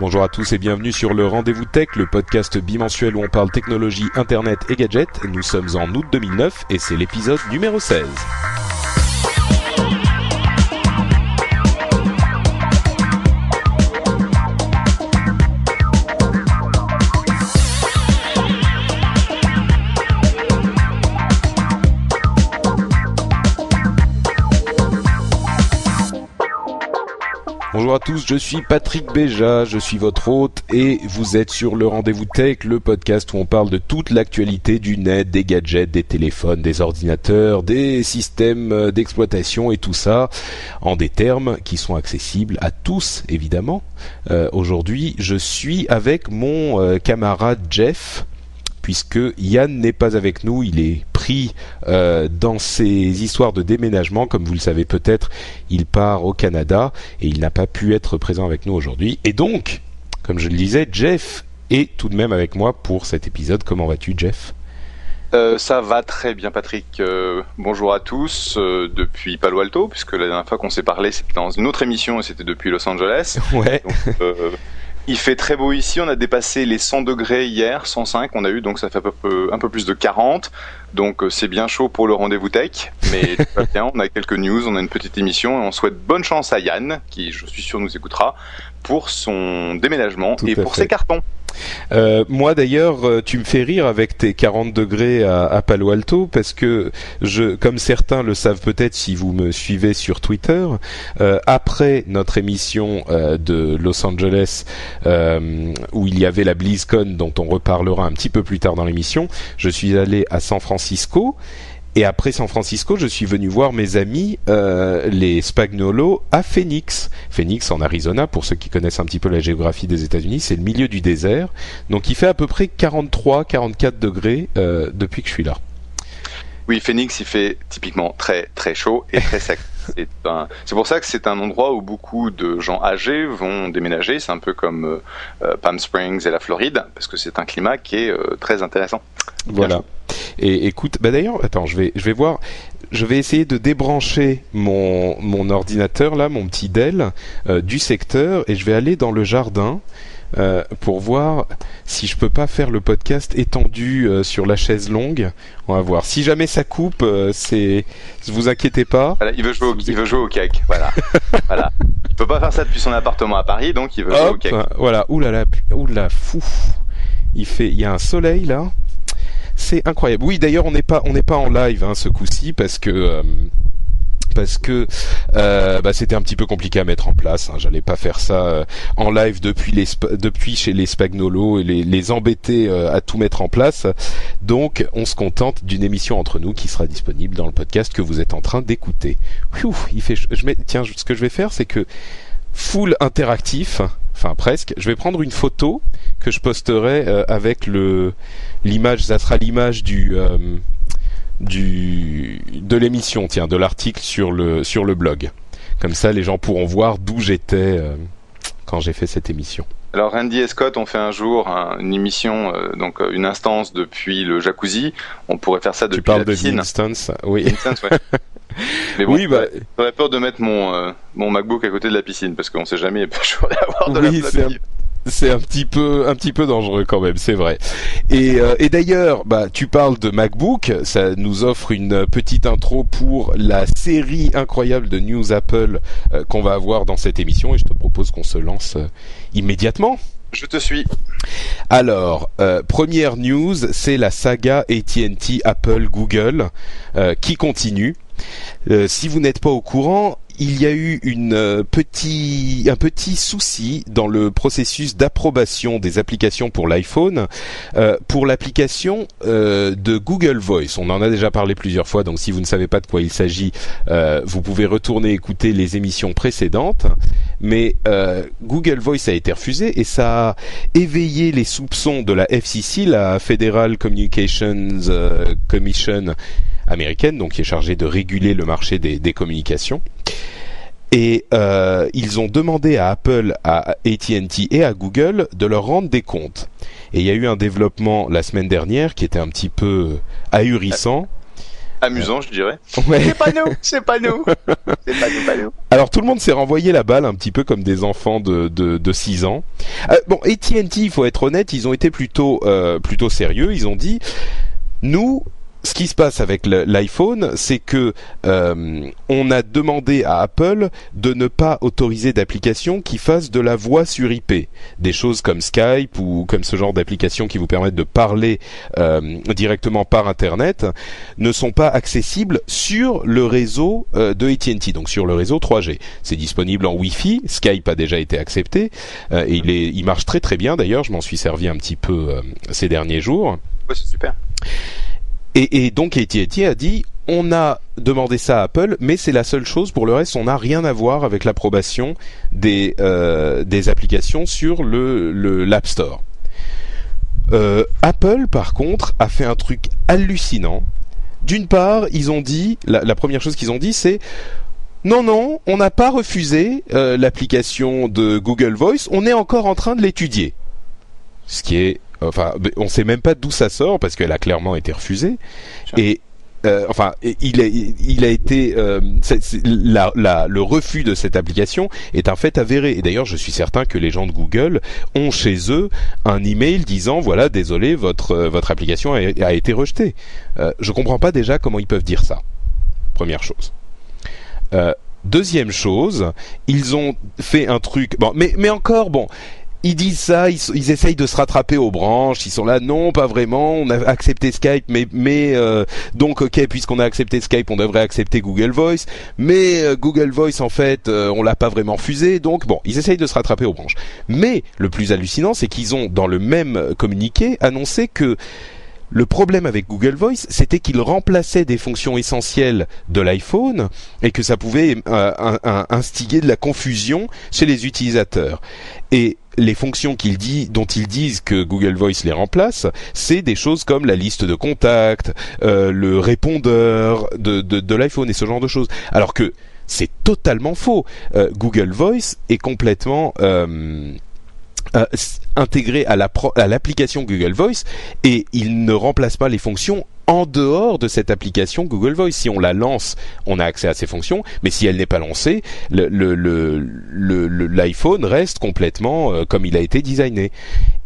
Bonjour à tous et bienvenue sur le Rendez-vous Tech, le podcast bimensuel où on parle technologie, internet et gadgets. Nous sommes en août 2009 et c'est l'épisode numéro 16. Bonjour à tous, je suis Patrick Béja, je suis votre hôte et vous êtes sur le Rendez-vous Tech, le podcast où on parle de toute l'actualité du net, des gadgets, des téléphones, des ordinateurs, des systèmes d'exploitation et tout ça en des termes qui sont accessibles à tous évidemment. Euh, Aujourd'hui, je suis avec mon euh, camarade Jeff puisque Yann n'est pas avec nous, il est pris euh, dans ses histoires de déménagement, comme vous le savez peut-être, il part au Canada et il n'a pas pu être présent avec nous aujourd'hui. Et donc, comme je le disais, Jeff est tout de même avec moi pour cet épisode. Comment vas-tu, Jeff? Euh, ça va très bien, Patrick. Euh, bonjour à tous euh, depuis Palo Alto, puisque la dernière fois qu'on s'est parlé, c'était dans une autre émission et c'était depuis Los Angeles. Ouais. Donc, il fait très beau ici. On a dépassé les 100 degrés hier, 105. On a eu donc ça fait un peu, un peu plus de 40. Donc euh, c'est bien chaud pour le rendez-vous tech, mais tout va bien. On a quelques news, on a une petite émission et on souhaite bonne chance à Yann, qui je suis sûr nous écoutera, pour son déménagement Tout et pour fait. ses cartons. Euh, moi d'ailleurs, euh, tu me fais rire avec tes 40 degrés à, à Palo Alto parce que je, comme certains le savent peut-être si vous me suivez sur Twitter, euh, après notre émission euh, de Los Angeles euh, où il y avait la BlizzCon dont on reparlera un petit peu plus tard dans l'émission, je suis allé à San Francisco. Et après San Francisco, je suis venu voir mes amis, euh, les Spagnolo, à Phoenix. Phoenix en Arizona, pour ceux qui connaissent un petit peu la géographie des États-Unis, c'est le milieu du désert. Donc il fait à peu près 43-44 degrés euh, depuis que je suis là. Oui, Phoenix, il fait typiquement très très chaud et très sec. C'est un- pour ça que c'est un endroit où beaucoup de gens âgés vont déménager. C'est un peu comme euh, euh, Palm Springs et la Floride, parce que c'est un climat qui est euh, très intéressant. Voilà. Et écoute, bah d'ailleurs, attends, je vais, je vais voir. Je vais essayer de débrancher mon, mon ordinateur là, mon petit Dell, euh, du secteur, et je vais aller dans le jardin euh, pour voir si je peux pas faire le podcast étendu euh, sur la chaise longue. On va voir. Si jamais ça coupe, euh, c'est, vous inquiétez pas. Voilà, il veut jouer au, il veut jouer au cake. Voilà. voilà. Il peut pas faire ça depuis son appartement à Paris, donc il veut jouer au cake. voilà. Ouh là là, ouh là, fou. Il fait, il y a un soleil là. C'est incroyable. Oui, d'ailleurs, on n'est pas, on n'est pas en live hein, ce coup-ci parce que. euh, parce que euh, bah, c'était un petit peu compliqué à mettre en place. Hein. J'allais pas faire ça euh, en live depuis les depuis chez les Spagnolo et les, les embêter euh, à tout mettre en place. Donc on se contente d'une émission entre nous qui sera disponible dans le podcast que vous êtes en train d'écouter. Il fait. Je mets, tiens, ce que je vais faire, c'est que full interactif, enfin presque. Je vais prendre une photo que je posterai euh, avec le l'image. Ça sera l'image du euh, du de l'émission, tiens, de l'article sur le sur le blog. Comme ça, les gens pourront voir d'où j'étais euh, quand j'ai fait cette émission. Alors Randy et Scott ont fait un jour un- une émission, euh, donc une instance depuis le jacuzzi. On pourrait faire ça depuis tu parles la de piscine. Instance, oui. Instance, ouais. Mais bon, oui, bah, j'aurais peur de mettre mon euh, mon MacBook à côté de la piscine parce qu'on sait jamais, y avoir de Oui, la c'est un petit peu un petit peu dangereux quand même, c'est vrai. Et, euh, et d'ailleurs, bah tu parles de MacBook, ça nous offre une petite intro pour la série incroyable de news Apple euh, qu'on va avoir dans cette émission et je te propose qu'on se lance euh, immédiatement. Je te suis. Alors, première news, c'est la saga AT&T, Apple, Google qui continue. Euh, si vous n'êtes pas au courant, il y a eu petit, un petit souci dans le processus d'approbation des applications pour l'iPhone, pour l'application de Google Voice. On en a déjà parlé plusieurs fois, donc si vous ne savez pas de quoi il s'agit, vous pouvez retourner écouter les émissions précédentes. Mais Google Voice a été refusé et ça a éveillé les soupçons de la FCC, la Federal Communications Commission américaine, donc qui est chargée de réguler le marché des, des communications. Et euh, ils ont demandé à Apple, à AT&T et à Google de leur rendre des comptes. Et il y a eu un développement la semaine dernière qui était un petit peu ahurissant. Amusant, je dirais. Ouais. C'est pas nous, c'est pas nous, c'est pas nous, pas nous. Alors tout le monde s'est renvoyé la balle un petit peu comme des enfants de de, de 6 ans. Euh, bon, AT&T, il faut être honnête, ils ont été plutôt euh, plutôt sérieux. Ils ont dit, nous, ce qui se passe avec l'iPhone, c'est que euh, on a demandé à Apple de ne pas autoriser d'applications qui fassent de la voix sur IP, des choses comme Skype ou comme ce genre d'applications qui vous permettent de parler euh, directement par Internet, ne sont pas accessibles sur le réseau euh, de AT&T, donc sur le réseau 3G. C'est disponible en Wi-Fi. Skype a déjà été accepté et il est, il marche très très bien. D'ailleurs, je m'en suis servi un petit peu ces derniers jours. Ouais, c'est super. Et, donc AT&T a dit on a demandé ça à Apple, mais c'est la seule chose. Pour le reste, on n'a rien à voir avec l'approbation des euh, applications sur le l'App Store. Euh, Apple, par contre, a fait un truc hallucinant. D'une part, ils ont dit la, la première chose qu'ils ont dit, c'est non, non, on n'a pas refusé euh, l'application de Google Voice. On est encore en train de l'étudier. Ce qui est Enfin, on sait même pas d'où ça sort parce qu'elle a clairement été refusée. Et euh, enfin, il a, il a été euh, la, la, le refus de cette application est un fait avéré. Et d'ailleurs, je suis certain que les gens de Google ont chez eux un email disant voilà, désolé, votre euh, votre application a, a, été rejetée. Euh, je comprends pas déjà comment ils peuvent dire ça. Première chose. Deuxième chose, ils ont fait un truc. Bon, mais mais encore bon ils disent ça, ils, ils, essayent de se rattraper aux branches, ils sont là, non, pas vraiment, on a accepté Skype, mais, euh, donc ok, puisqu'on a accepté Skype, on devrait accepter Google Voice, mais euh, Google Voice en fait, euh, on l'a pas vraiment fusé, donc bon, ils essayent de se rattraper aux branches. Mais le plus hallucinant, c'est qu'ils ont dans le même communiqué annoncé que le problème avec Google Voice, c'était qu'il remplaçait des fonctions essentielles de l'iPhone et que ça pouvait euh, de la confusion chez les utilisateurs. Et les fonctions qu'il dit, dont ils disent que Google Voice les remplace, c'est des choses comme la liste de contacts, euh, le répondeur de, de, de l'iPhone et ce genre de choses. Alors que c'est totalement faux. Euh, Google Voice est complètement euh, euh, intégré à l'application la Google Voice et il ne remplace pas les fonctions en dehors de cette application Google Voice. Si on la lance, on a accès à ces fonctions, mais si elle n'est pas lancée, l'iPhone reste complètement euh, comme il a été designé.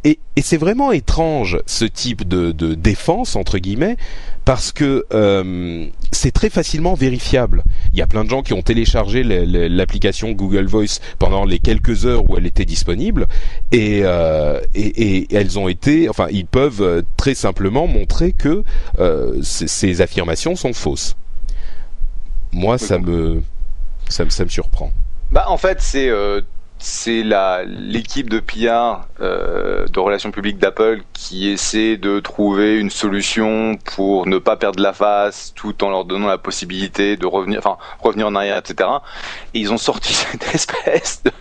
Et, et c'est vraiment étrange ce type de, de, défense entre guillemets parce que euh, c'est très facilement vérifiable. Il y a plein de gens qui ont téléchargé l'application Google Voice pendant les quelques heures où elle était disponible et, euh, et, et, elles ont été, enfin, ils peuvent euh, très simplement montrer que euh, ces affirmations sont fausses. Moi, ça me, ça, ça me surprend. Bah, en fait, c'est c'est la l'équipe de PR euh, de relations publiques d'Apple qui essaie de trouver une solution pour ne pas perdre la face tout en leur donnant la possibilité de revenir enfin revenir en arrière etc et ils ont sorti cette espèce de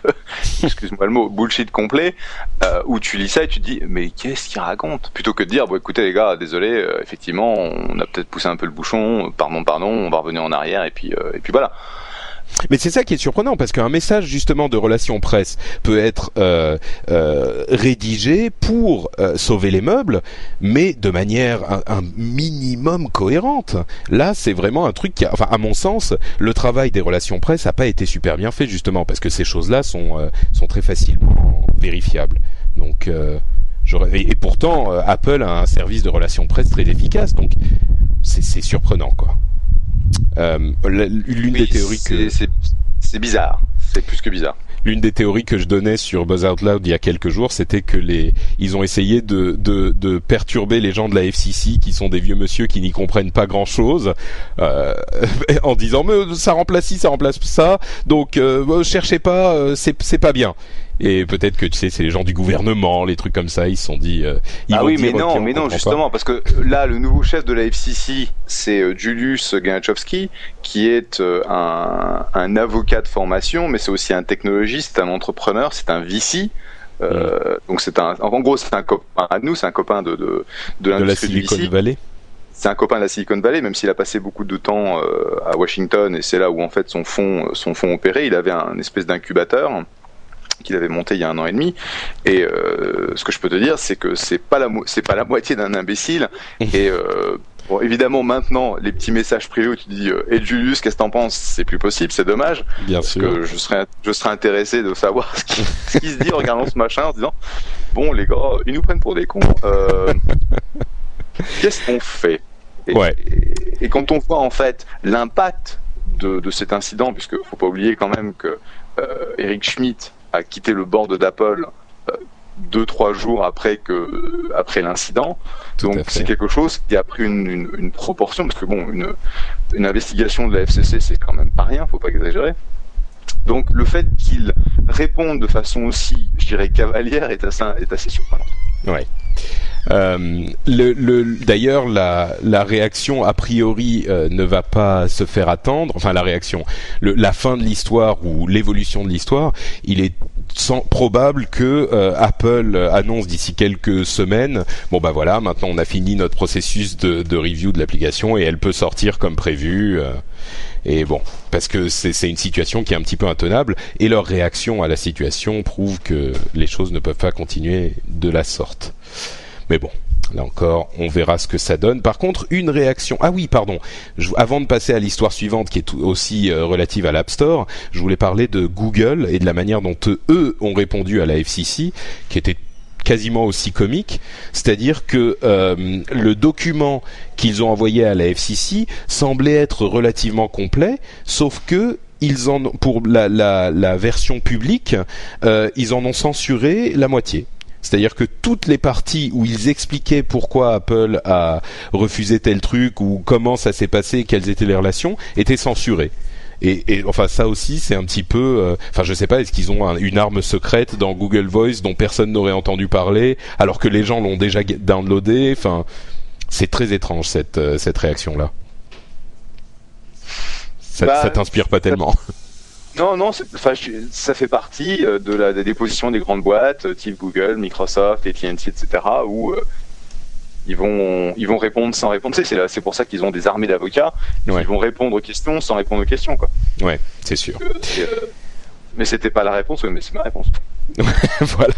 excuse-moi le mot bullshit complet euh, où tu lis ça et tu te dis mais qu'est-ce qu'il raconte? Plutôt que de dire bon écoutez les gars désolé euh, effectivement on a peut-être poussé un peu le bouchon pardon pardon on va revenir en arrière et puis euh, et puis voilà mais c'est ça qui est surprenant parce qu'un message justement de relation presse peut être euh, euh, rédigé pour euh, sauver les meubles, mais de manière un, un minimum cohérente. Là, c'est vraiment un truc qui, a, enfin, à mon sens, le travail des relations presse n'a pas été super bien fait justement parce que ces choses-là sont euh, sont très facilement vérifiables. Donc euh, et, et, pourtant, euh, Apple a un service de relations presse très efficace, donc c'est surprenant quoi. Euh, L'une oui, des théories que c'est bizarre, c'est plus que bizarre. l'une des théories que je donnais sur Buzz Out Loud il y a quelques jours, c'était que les ils ont essayé de, de, de perturber les gens de la FCC qui sont des vieux monsieur qui n'y comprennent pas grand chose euh, en disant mais ça remplace ci, ça remplace ça, donc euh, cherchez pas, euh, c'est c'est pas bien. Et peut-être que tu sais, c'est les gens du gouvernement, les trucs comme ça, ils se sont dit. Euh, ils ah oui, mais non, on mais non, justement, parce que là, le nouveau chef de la FCC, c'est euh, Julius Ganachowski, qui est euh, un, un avocat de formation, mais c'est aussi un technologiste, un entrepreneur, c'est un VC. Euh, Donc c'est un, en gros, c'est un copain à nous, c'est un copain de de, de de la du Silicon. Valley. C'est un copain de la Silicon Valley, même s'il a passé beaucoup de temps euh, à Washington et c'est là où en fait son fonds son fonds opérait. Il avait un espèce d'incubateur qu'il avait monté il y a un an et demi. Et euh, ce que je peux te dire, c'est que c'est pas la c'est pas la moitié d'un imbécile. et euh, bon, évidemment maintenant les petits messages privés où tu dis euh, et Julius, qu'est-ce que t'en penses? C'est plus possible, c'est dommage. Bien Parce sûr. que je serais je serais intéressé de savoir ce qui, ce qui se dit en regardant ce machin en se disant bon les gars, ils nous prennent pour des cons. Euh, Qu'est-ce qu'on fait? Et, Ouais. et, et quand on voit en fait l'impact de, de cet incident, puisque faut pas oublier quand même que Eric Schmidt a quitté le board d'Apple euh, deux trois jours après que après l'incident, donc c'est quelque chose qui a pris une, une, une proportion parce que bon une une investigation de la FCC c'est quand même pas rien, faut pas exagérer. Donc le fait qu'il réponde de façon aussi, je dirais, cavalière est assez, est assez surprenant. Euh, le, le, D'ailleurs, la, réaction a priori euh, ne va pas se faire attendre. Enfin, la réaction, la fin de l'histoire ou l'évolution de l'histoire, il est probable que euh, Apple annonce d'ici quelques semaines. Bon bah voilà, maintenant on a fini notre processus de, de review de l'application et elle peut sortir comme prévu. et bon, parce que c'est une situation qui est un petit peu intenable et leur réaction à la situation prouve que les choses ne peuvent pas continuer de la sorte. Mais bon, là encore, on verra ce que ça donne. Par contre, une réaction. Ah oui, pardon. Avant de passer à l'histoire suivante, qui est aussi euh, relative à l'App Store, je voulais parler de Google et de la manière dont eux, ont répondu à la FCC, qui était quasiment aussi comique, c'est-à-dire que euh, le document qu'ils ont envoyé à la FCC semblait être relativement complet, sauf que ils pour la version publique, euh, ils en ont censuré la moitié. C'est-à-dire que toutes les parties où ils expliquaient pourquoi Apple a refusé tel truc ou comment ça s'est passé, quelles étaient les relations, étaient censurées. Et, et enfin ça aussi c'est un petit peu, euh, enfin je sais pas, est-ce qu'ils ont un- une arme secrète dans Google Voice dont personne n'aurait entendu parler, alors que les gens l'ont déjà downloadé? Enfin, c'est très étrange cette euh, cette réaction là. Ça, Bah, ça t'inspire pas tellement. Non, non, je- ça fait partie euh, de la, des dépositions des grandes boîtes, euh, type Google, Microsoft, AT&T, etc., où euh, ils vont ils vont répondre sans répondre. C'est pour ça qu'ils ont des armées d'avocats. Ouais. Ils vont répondre aux questions sans répondre aux questions, quoi. Ouais, c'est sûr. Euh, mais c'était pas la réponse, oui, mais c'est ma réponse. voilà.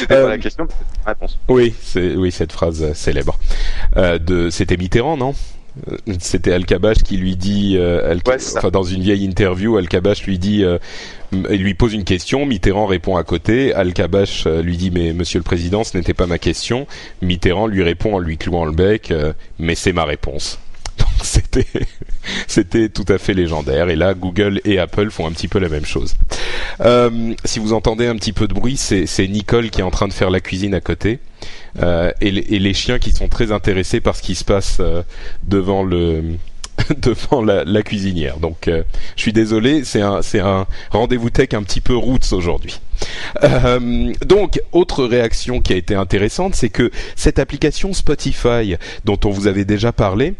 C'était Euh, pas la question, mais c'était ma réponse. Oui, c'est oui cette phrase célèbre. De c'était Mitterrand, non? Euh, C'était Al-Kabash qui lui dit, euh, Al- Ouais, enfin dans une vieille interview, Al-Kabash lui dit, euh, il lui pose une question, Mitterrand répond à côté, Al-Kabash euh, lui dit mais Monsieur le Président, ce n'était pas ma question. Mitterrand lui répond en lui clouant le bec, euh, mais c'est ma réponse. C'était c'était tout à fait légendaire. Et là, Google et Apple font un petit peu la même chose. Euh, si vous entendez un petit peu de bruit, c'est Nicole qui est en train de faire la cuisine à côté. Euh, et, les, et les chiens qui sont très intéressés par ce qui se passe euh, devant le devant la, la cuisinière. Donc, euh, je suis désolé, c'est un c'est un rendez-vous tech un petit peu roots aujourd'hui. Euh, donc, autre réaction qui a été intéressante, c'est que cette application Spotify, dont on vous avait déjà parlé,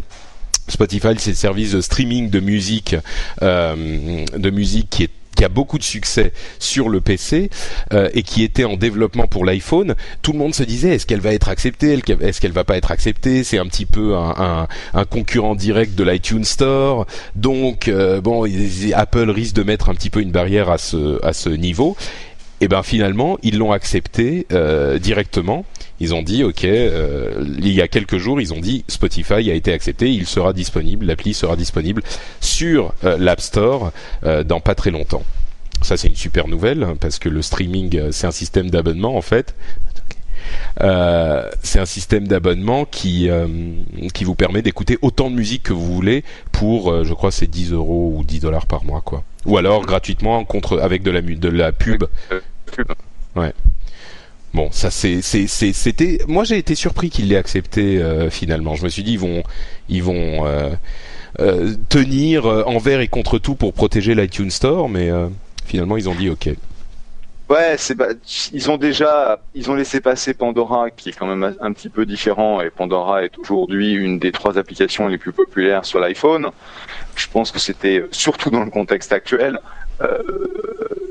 Spotify, c'est le service de streaming de musique, euh, qui a beaucoup de succès sur le PC euh, et qui était en développement pour l'iPhone, tout le monde se disait est-ce qu'elle va être acceptée, est-ce qu'elle va pas être acceptée? C'est un petit peu un, concurrent direct de l'iTunes Store, donc euh, Apple risque de mettre un petit peu une barrière à ce niveau. Et ben finalement, ils l'ont accepté directement. Ils ont dit OK. euh, il y a quelques jours, ils ont dit Spotify a été accepté. Il sera disponible. L'appli sera disponible sur euh, l'App Store euh, dans pas très longtemps. Ça, c'est une super nouvelle hein, parce que le streaming, euh, c'est un système d'abonnement en fait. Euh, c'est un système d'abonnement qui euh, qui vous permet d'écouter autant de musique que vous voulez pour, euh, je crois, c'est 10 euros ou 10 dollars par mois, quoi. Ou alors gratuitement contre avec de la de la pub. Ouais. Bon, ça c'est c'était. Moi, j'ai été surpris qu'ils l'aient accepté finalement. Je me suis dit ils vont ils vont tenir envers et contre tout pour protéger l'iTunes Store, mais finalement ils ont dit ok. Ouais, c'est ils ont déjà ils ont laissé passer Pandora qui est quand même un, petit peu différent et Pandora est aujourd'hui une des trois applications les plus populaires sur l'iPhone. Je pense que c'était surtout dans le contexte actuel euh,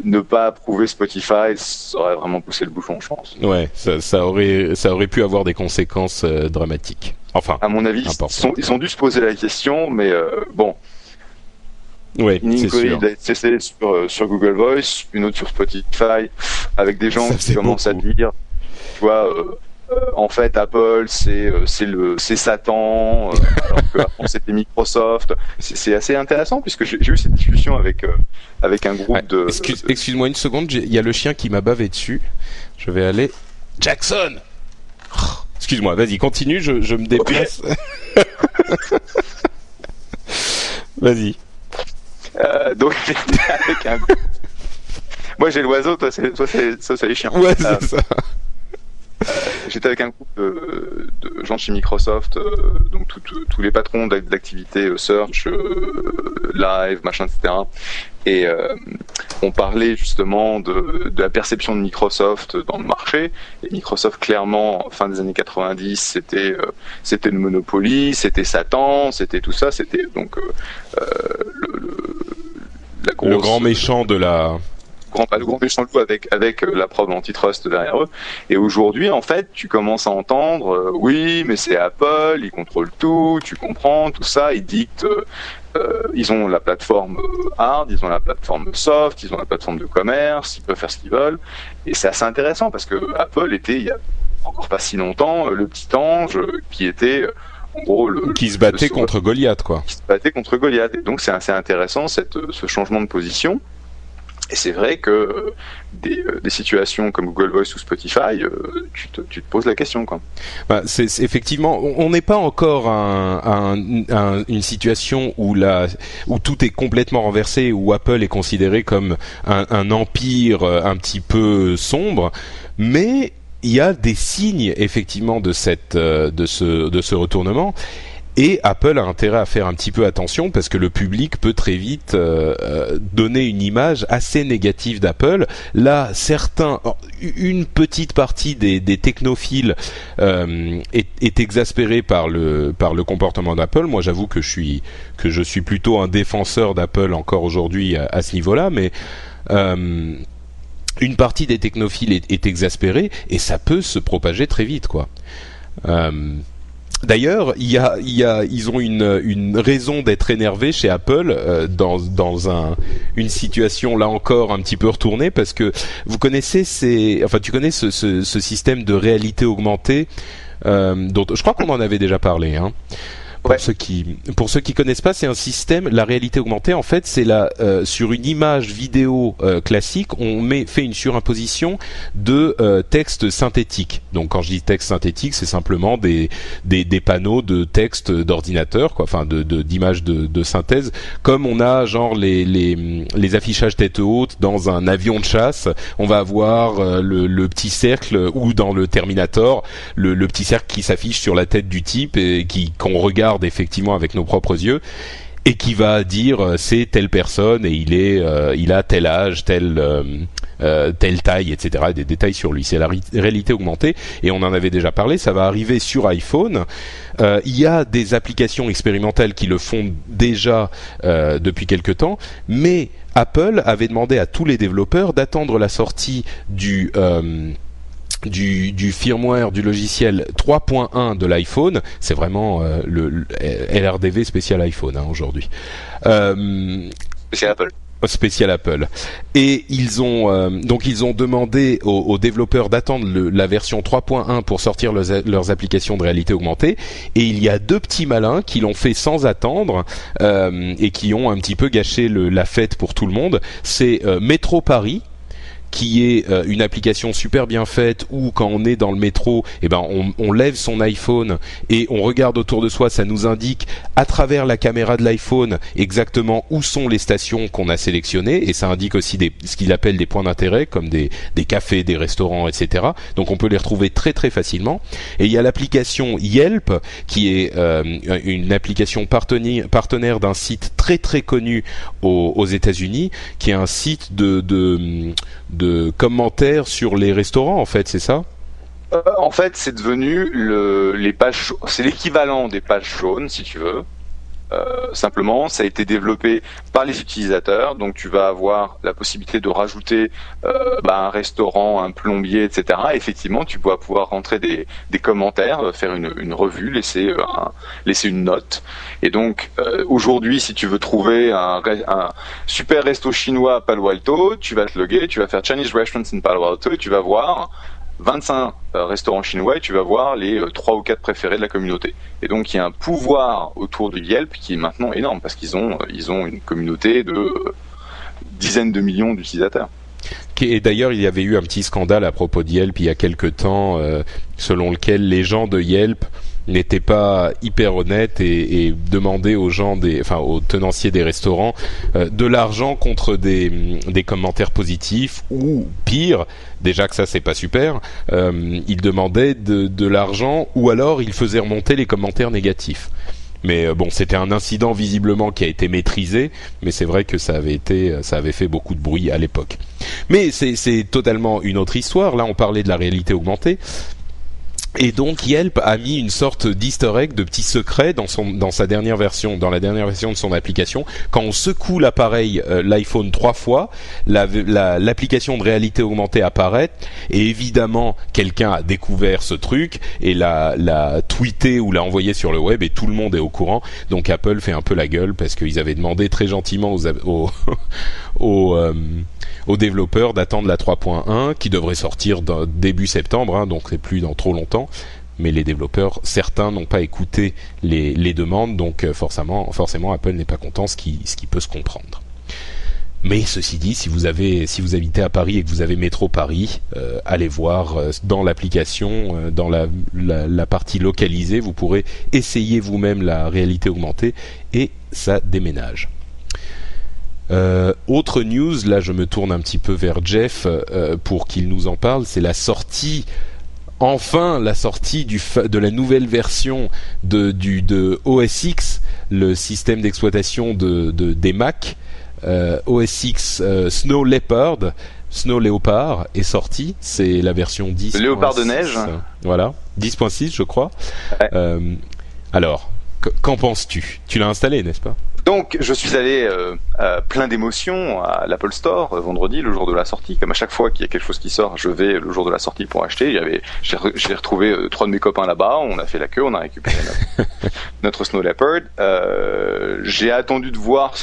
ne pas approuver Spotify, ça aurait vraiment poussé le bouchon, je pense. Ouais, ça, ça aurait ça aurait pu avoir des conséquences euh, dramatiques. Enfin, à mon avis, ils, sont, ils ont dû se poser la question, mais euh, bon, oui, c'est sûr. testé sur, euh, sur, Google Voice, une autre sur Spotify, avec des gens qui commencent à dire, tu vois, euh, en fait, Apple, c'est c'est le c'est Satan, alors que c'était Microsoft. C'est assez intéressant puisque j'ai eu cette discussion avec avec un groupe de. Excuse-moi une seconde, il y a le chien qui m'a bavé dessus. Je vais aller. Jackson. Excuse-moi, vas-y, continue, je, je me déplace. vas-y. Euh, donc avec un. Moi j'ai l'oiseau, toi c'est toi c'est les chiens. Ouais c'est euh, ça. Euh, j'étais avec un groupe de, de, gens chez Microsoft, donc tous les patrons d'activités search, live, machin, etc. Et on parlait justement de, de, la perception de Microsoft dans le marché. Et Microsoft, clairement, fin des années 90, c'était c'était le Monopoly, c'était Satan, c'était tout ça. C'était donc le le grand méchant de la grand, le grand méchant loup avec avec euh, la preuve antitrust derrière eux. Et aujourd'hui, en fait, tu commences à entendre, euh, oui, mais c'est Apple, ils contrôlent tout, tu comprends, tout ça, ils dictent. Euh, ils ont la plateforme hard, ils ont la plateforme soft, ils ont la plateforme de commerce, ils peuvent faire ce qu'ils veulent. Et c'est assez intéressant parce que Apple était il y a encore pas si longtemps le petit ange qui était qui se battait contre Goliath, quoi. Qui se battait contre Goliath. Et donc c'est assez intéressant cette, ce changement de position. Et c'est vrai que des, euh, des, situations comme Google Voice ou Spotify, euh, tu, te, tu, te, poses la question. Quoi. Bah, c'est, effectivement, on n'est pas encore à un, un, une situation où, la, où tout est complètement renversé, où Apple est considéré comme un, un empire euh, un petit peu sombre, mais il y a des signes effectivement de cette euh, de ce de ce retournement. Et Apple a intérêt à faire un petit peu attention parce que le public peut très vite euh, euh, donner une image assez négative d'Apple. Là, certains, une petite partie des, technophiles euh, est, exaspérée par le par le comportement d'Apple. Moi, j'avoue que je suis que je suis plutôt un défenseur d'Apple encore aujourd'hui à, à, ce niveau-là, mais une partie des technophiles est, exaspérée et ça peut se propager très vite, quoi. Euh, D'ailleurs, ils ont une, raison d'être énervés chez Apple euh, dans, dans un, une situation là encore un petit peu retournée parce que vous connaissez ces, enfin tu connais ce système de réalité augmentée euh, dont je crois qu'on en avait déjà parlé. Hein. Pour ceux qui pour ceux qui connaissent pas, c'est un système. La réalité augmentée, en fait, c'est la euh, sur une image vidéo euh, classique, on met fait une surimposition de euh, texte synthétique. Donc, quand je dis texte synthétique, c'est simplement des, des, des panneaux de texte d'ordinateur, quoi, enfin de d'images de, de, synthèse, comme on a genre les les les affichages tête haute dans un avion de chasse. On va avoir euh, le, le petit cercle ou dans le Terminator le, le petit cercle qui s'affiche sur la tête du type et qui qu'on regarde effectivement avec nos propres yeux et qui va dire euh, c'est telle personne et il est euh, il a tel âge telle euh, telle taille etc des détails sur lui. C'est la réalité augmentée et on en avait déjà parlé. Ça va arriver sur iPhone. Il y a des applications expérimentales qui le font déjà depuis quelque temps mais Apple avait demandé à tous les développeurs d'attendre la sortie du du, du, firmware du logiciel 3.1 de l'iPhone, c'est vraiment euh, le, LRDV spécial iPhone hein, aujourd'hui. Euh, spécial Apple. Spécial Apple. Et ils ont euh, donc ils ont demandé aux, développeurs d'attendre la version 3.1 pour sortir leurs, applications de réalité augmentée. Et il y a deux petits malins qui l'ont fait sans attendre et qui ont un petit peu gâché le, la fête pour tout le monde. C'est Metro Paris qui est euh, une application super bien faite où quand on est dans le métro, eh ben on, lève son iPhone et on regarde autour de soi, ça nous indique à travers la caméra de l'iPhone exactement où sont les stations qu'on a sélectionnées et ça indique aussi ce qu'il appelle des points d'intérêt comme des, cafés, des restaurants, etc. Donc on peut les retrouver très très facilement. Et il y a l'application Yelp qui est euh, une application partenaire d'un site très très connu aux, aux États-Unis, qui est un site de de commentaires sur les restaurants, en fait, c'est ça? Euh, En fait, c'est devenu le, les pages, c'est l'équivalent des pages jaunes, si tu veux. Euh, simplement, ça a été développé par les utilisateurs, donc tu vas avoir la possibilité de rajouter euh, bah, un restaurant, un plombier, etc. effectivement, tu vas pouvoir rentrer des, des commentaires, euh, faire une, une revue, laisser, laisser une note. Et donc, aujourd'hui, si tu veux trouver un, un, super resto chinois à Palo Alto, tu vas te loguer, tu vas faire Chinese Restaurants in Palo Alto et tu vas voir 25 euh, restaurants chinois et tu vas voir les euh, trois ou quatre préférés de la communauté. Et donc il y a un pouvoir autour de Yelp qui est maintenant énorme parce qu'ils ont euh, ils ont une communauté de dizaines de millions d'utilisateurs. Et d'ailleurs, il y avait eu un petit scandale à propos de Yelp il y a quelque temps, euh, selon lequel les gens de Yelp n'étaient pas hyper honnêtes et, demandaient aux gens des, enfin aux tenanciers des restaurants euh, de l'argent contre des, commentaires positifs ou pire, déjà que ça c'est pas super, euh, ils demandaient de, de l'argent ou alors ils faisaient remonter les commentaires négatifs. Mais bon, c'était un incident visiblement qui a été maîtrisé, mais c'est vrai que ça avait été, ça avait fait beaucoup de bruit à l'époque. Mais c'est totalement une autre histoire. Là, on parlait de la réalité augmentée. Et donc Yelp a mis une sorte d'easter egg, de petit secret dans son dans sa dernière version, dans la dernière version de son application. Quand on secoue l'appareil, euh, l'iPhone trois fois, l'application la, de réalité augmentée apparaît. Et évidemment, quelqu'un a découvert ce truc et l'a, l'a tweeté ou l'a envoyé sur le web et tout le monde est au courant. Donc Apple fait un peu la gueule parce qu'ils avaient demandé très gentiment aux aux, aux, euh, aux développeurs d'attendre la 3.1 qui devrait sortir début septembre, hein, donc c'est plus dans trop longtemps mais les développeurs, certains n'ont pas écouté les, demandes, donc euh, forcément, Apple n'est pas content, ce qui, peut se comprendre. Mais ceci dit, si vous avez, si vous habitez à Paris et que vous avez métro Paris, euh, allez voir euh, dans l'application, dans la, partie localisée, vous pourrez essayer vous-même la réalité augmentée et ça déménage. Euh, autre news, là je me tourne un petit peu vers Jeff euh, pour qu'il nous en parle, c'est la sortie enfin la sortie du de la nouvelle version de, du, de OS X, le système d'exploitation de, de, des Mac. Euh, OS X euh, Snow Leopard, Snow Leopard est sorti, c'est la version 10. Le léopard de neige. Voilà, 10.6 je crois. Ouais. Alors, qu'en penses-tu? Tu l'as installé, n'est-ce pas? Donc, je suis allé euh, plein d'émotions à l'Apple Store euh, vendredi, le jour de la sortie. Comme à chaque fois qu'il y a quelque chose qui sort, je vais le jour de la sortie pour acheter. J'avais, j'ai, retrouvé euh, trois de mes copains là-bas. On a fait la queue, on a récupéré notre, notre Snow Leopard. Euh, j'ai attendu de voir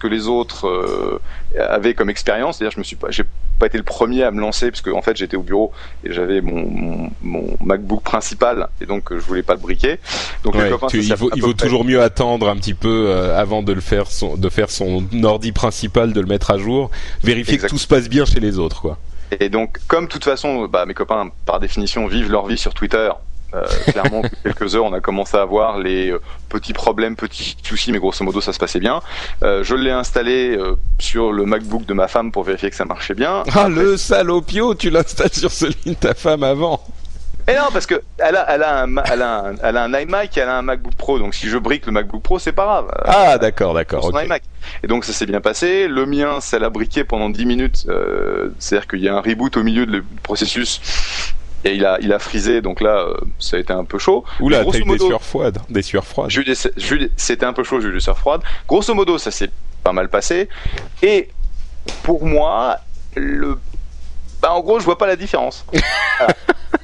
que les autres euh, avaient comme expérience. C'est-à-dire, je me suis pas, j'ai pas été le premier à me lancer parce que en fait j'étais au bureau et j'avais mon, mon, mon, MacBook principal et donc je voulais pas le briquer. Donc ouais, copains, tu, il vaut, il vaut toujours mieux attendre un petit peu euh, avant de le faire son, de faire son ordi principal, de le mettre à jour, vérifier Exactement. que tout se passe bien chez les autres quoi. Et donc comme de toute façon bah, mes copains par définition vivent leur vie sur Twitter euh, clairement, quelques heures, on a commencé à voir les euh, petits problèmes, petits soucis, mais grosso modo, ça se passait bien. Euh, je l'ai installé euh, sur le MacBook de ma femme pour vérifier que ça marchait bien. Ah, Après, le salopio, tu l'installes sur celui de ta femme avant et non, parce que elle a, elle a, un, elle a, un, elle a un iMac et elle a un MacBook Pro, donc si je brique le MacBook Pro, c'est pas grave. Ah, d'accord, d'accord. Okay. iMac. Et donc ça s'est bien passé. Le mien, ça l'a briqué pendant 10 minutes. Euh, C'est-à-dire qu'il y a un reboot au milieu du processus et il a il a frisé donc là euh, ça a été un peu chaud. Oula t'as eu des sueurs froides des sueurs froides. C'était un peu chaud j'ai eu des sueurs froides. Grosso modo ça s'est pas mal passé. Et pour moi le bah en gros je vois pas la différence. Voilà.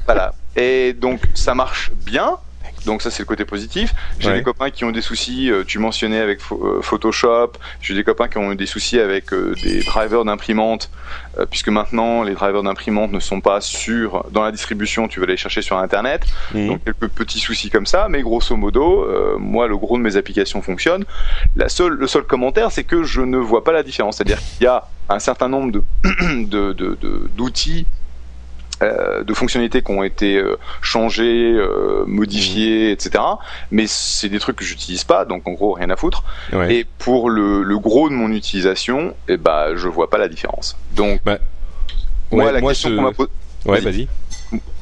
voilà. et donc ça marche bien donc ça c'est le côté positif. J'ai des copains qui ont des soucis, tu mentionnais avec Photoshop, j'ai des copains qui ont eu des soucis avec des drivers d'imprimante, puisque maintenant les drivers d'imprimante ne sont pas sur dans la distribution, tu vas les chercher sur internet. Mhm. Donc quelques petits soucis comme ça, mais grosso modo, moi le gros de mes applications fonctionne. La seule, le seul commentaire, c'est que je ne vois pas la différence. C'est-à-dire qu'il y a un certain nombre de, d'outils euh, de fonctionnalités qui ont été euh, changées, euh, modifiées, etc. Mais c'est des trucs que j'utilise pas, donc en gros rien à foutre. Et pour le, gros de mon utilisation, et eh ben je vois pas la différence. Donc bah, moi la question qu'on m'a posée, ouais, vas-y.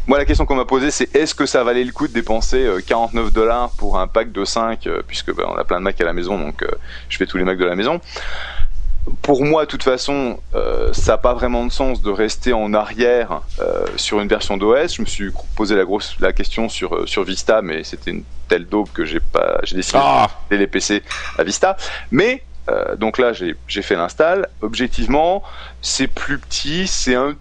Moi, la question qu'on m'a posée, c'est est-ce que ça valait le coup de dépenser 49 dollars pour un pack de 5, puisque ben, on a plein de Macs à la maison, donc je fais tous les Macs de la maison pour moi, de toute façon, euh, ça n'a pas vraiment de sens de rester en arrière euh, sur une version d'OS. Je me suis posé la grosse la question sur euh, sur Vista, mais c'était une telle daube que j'ai pas j'ai décidé ah de les PC à Vista. Mais donc là, j'ai fait l'install. Objectivement, c'est plus petit, c'est un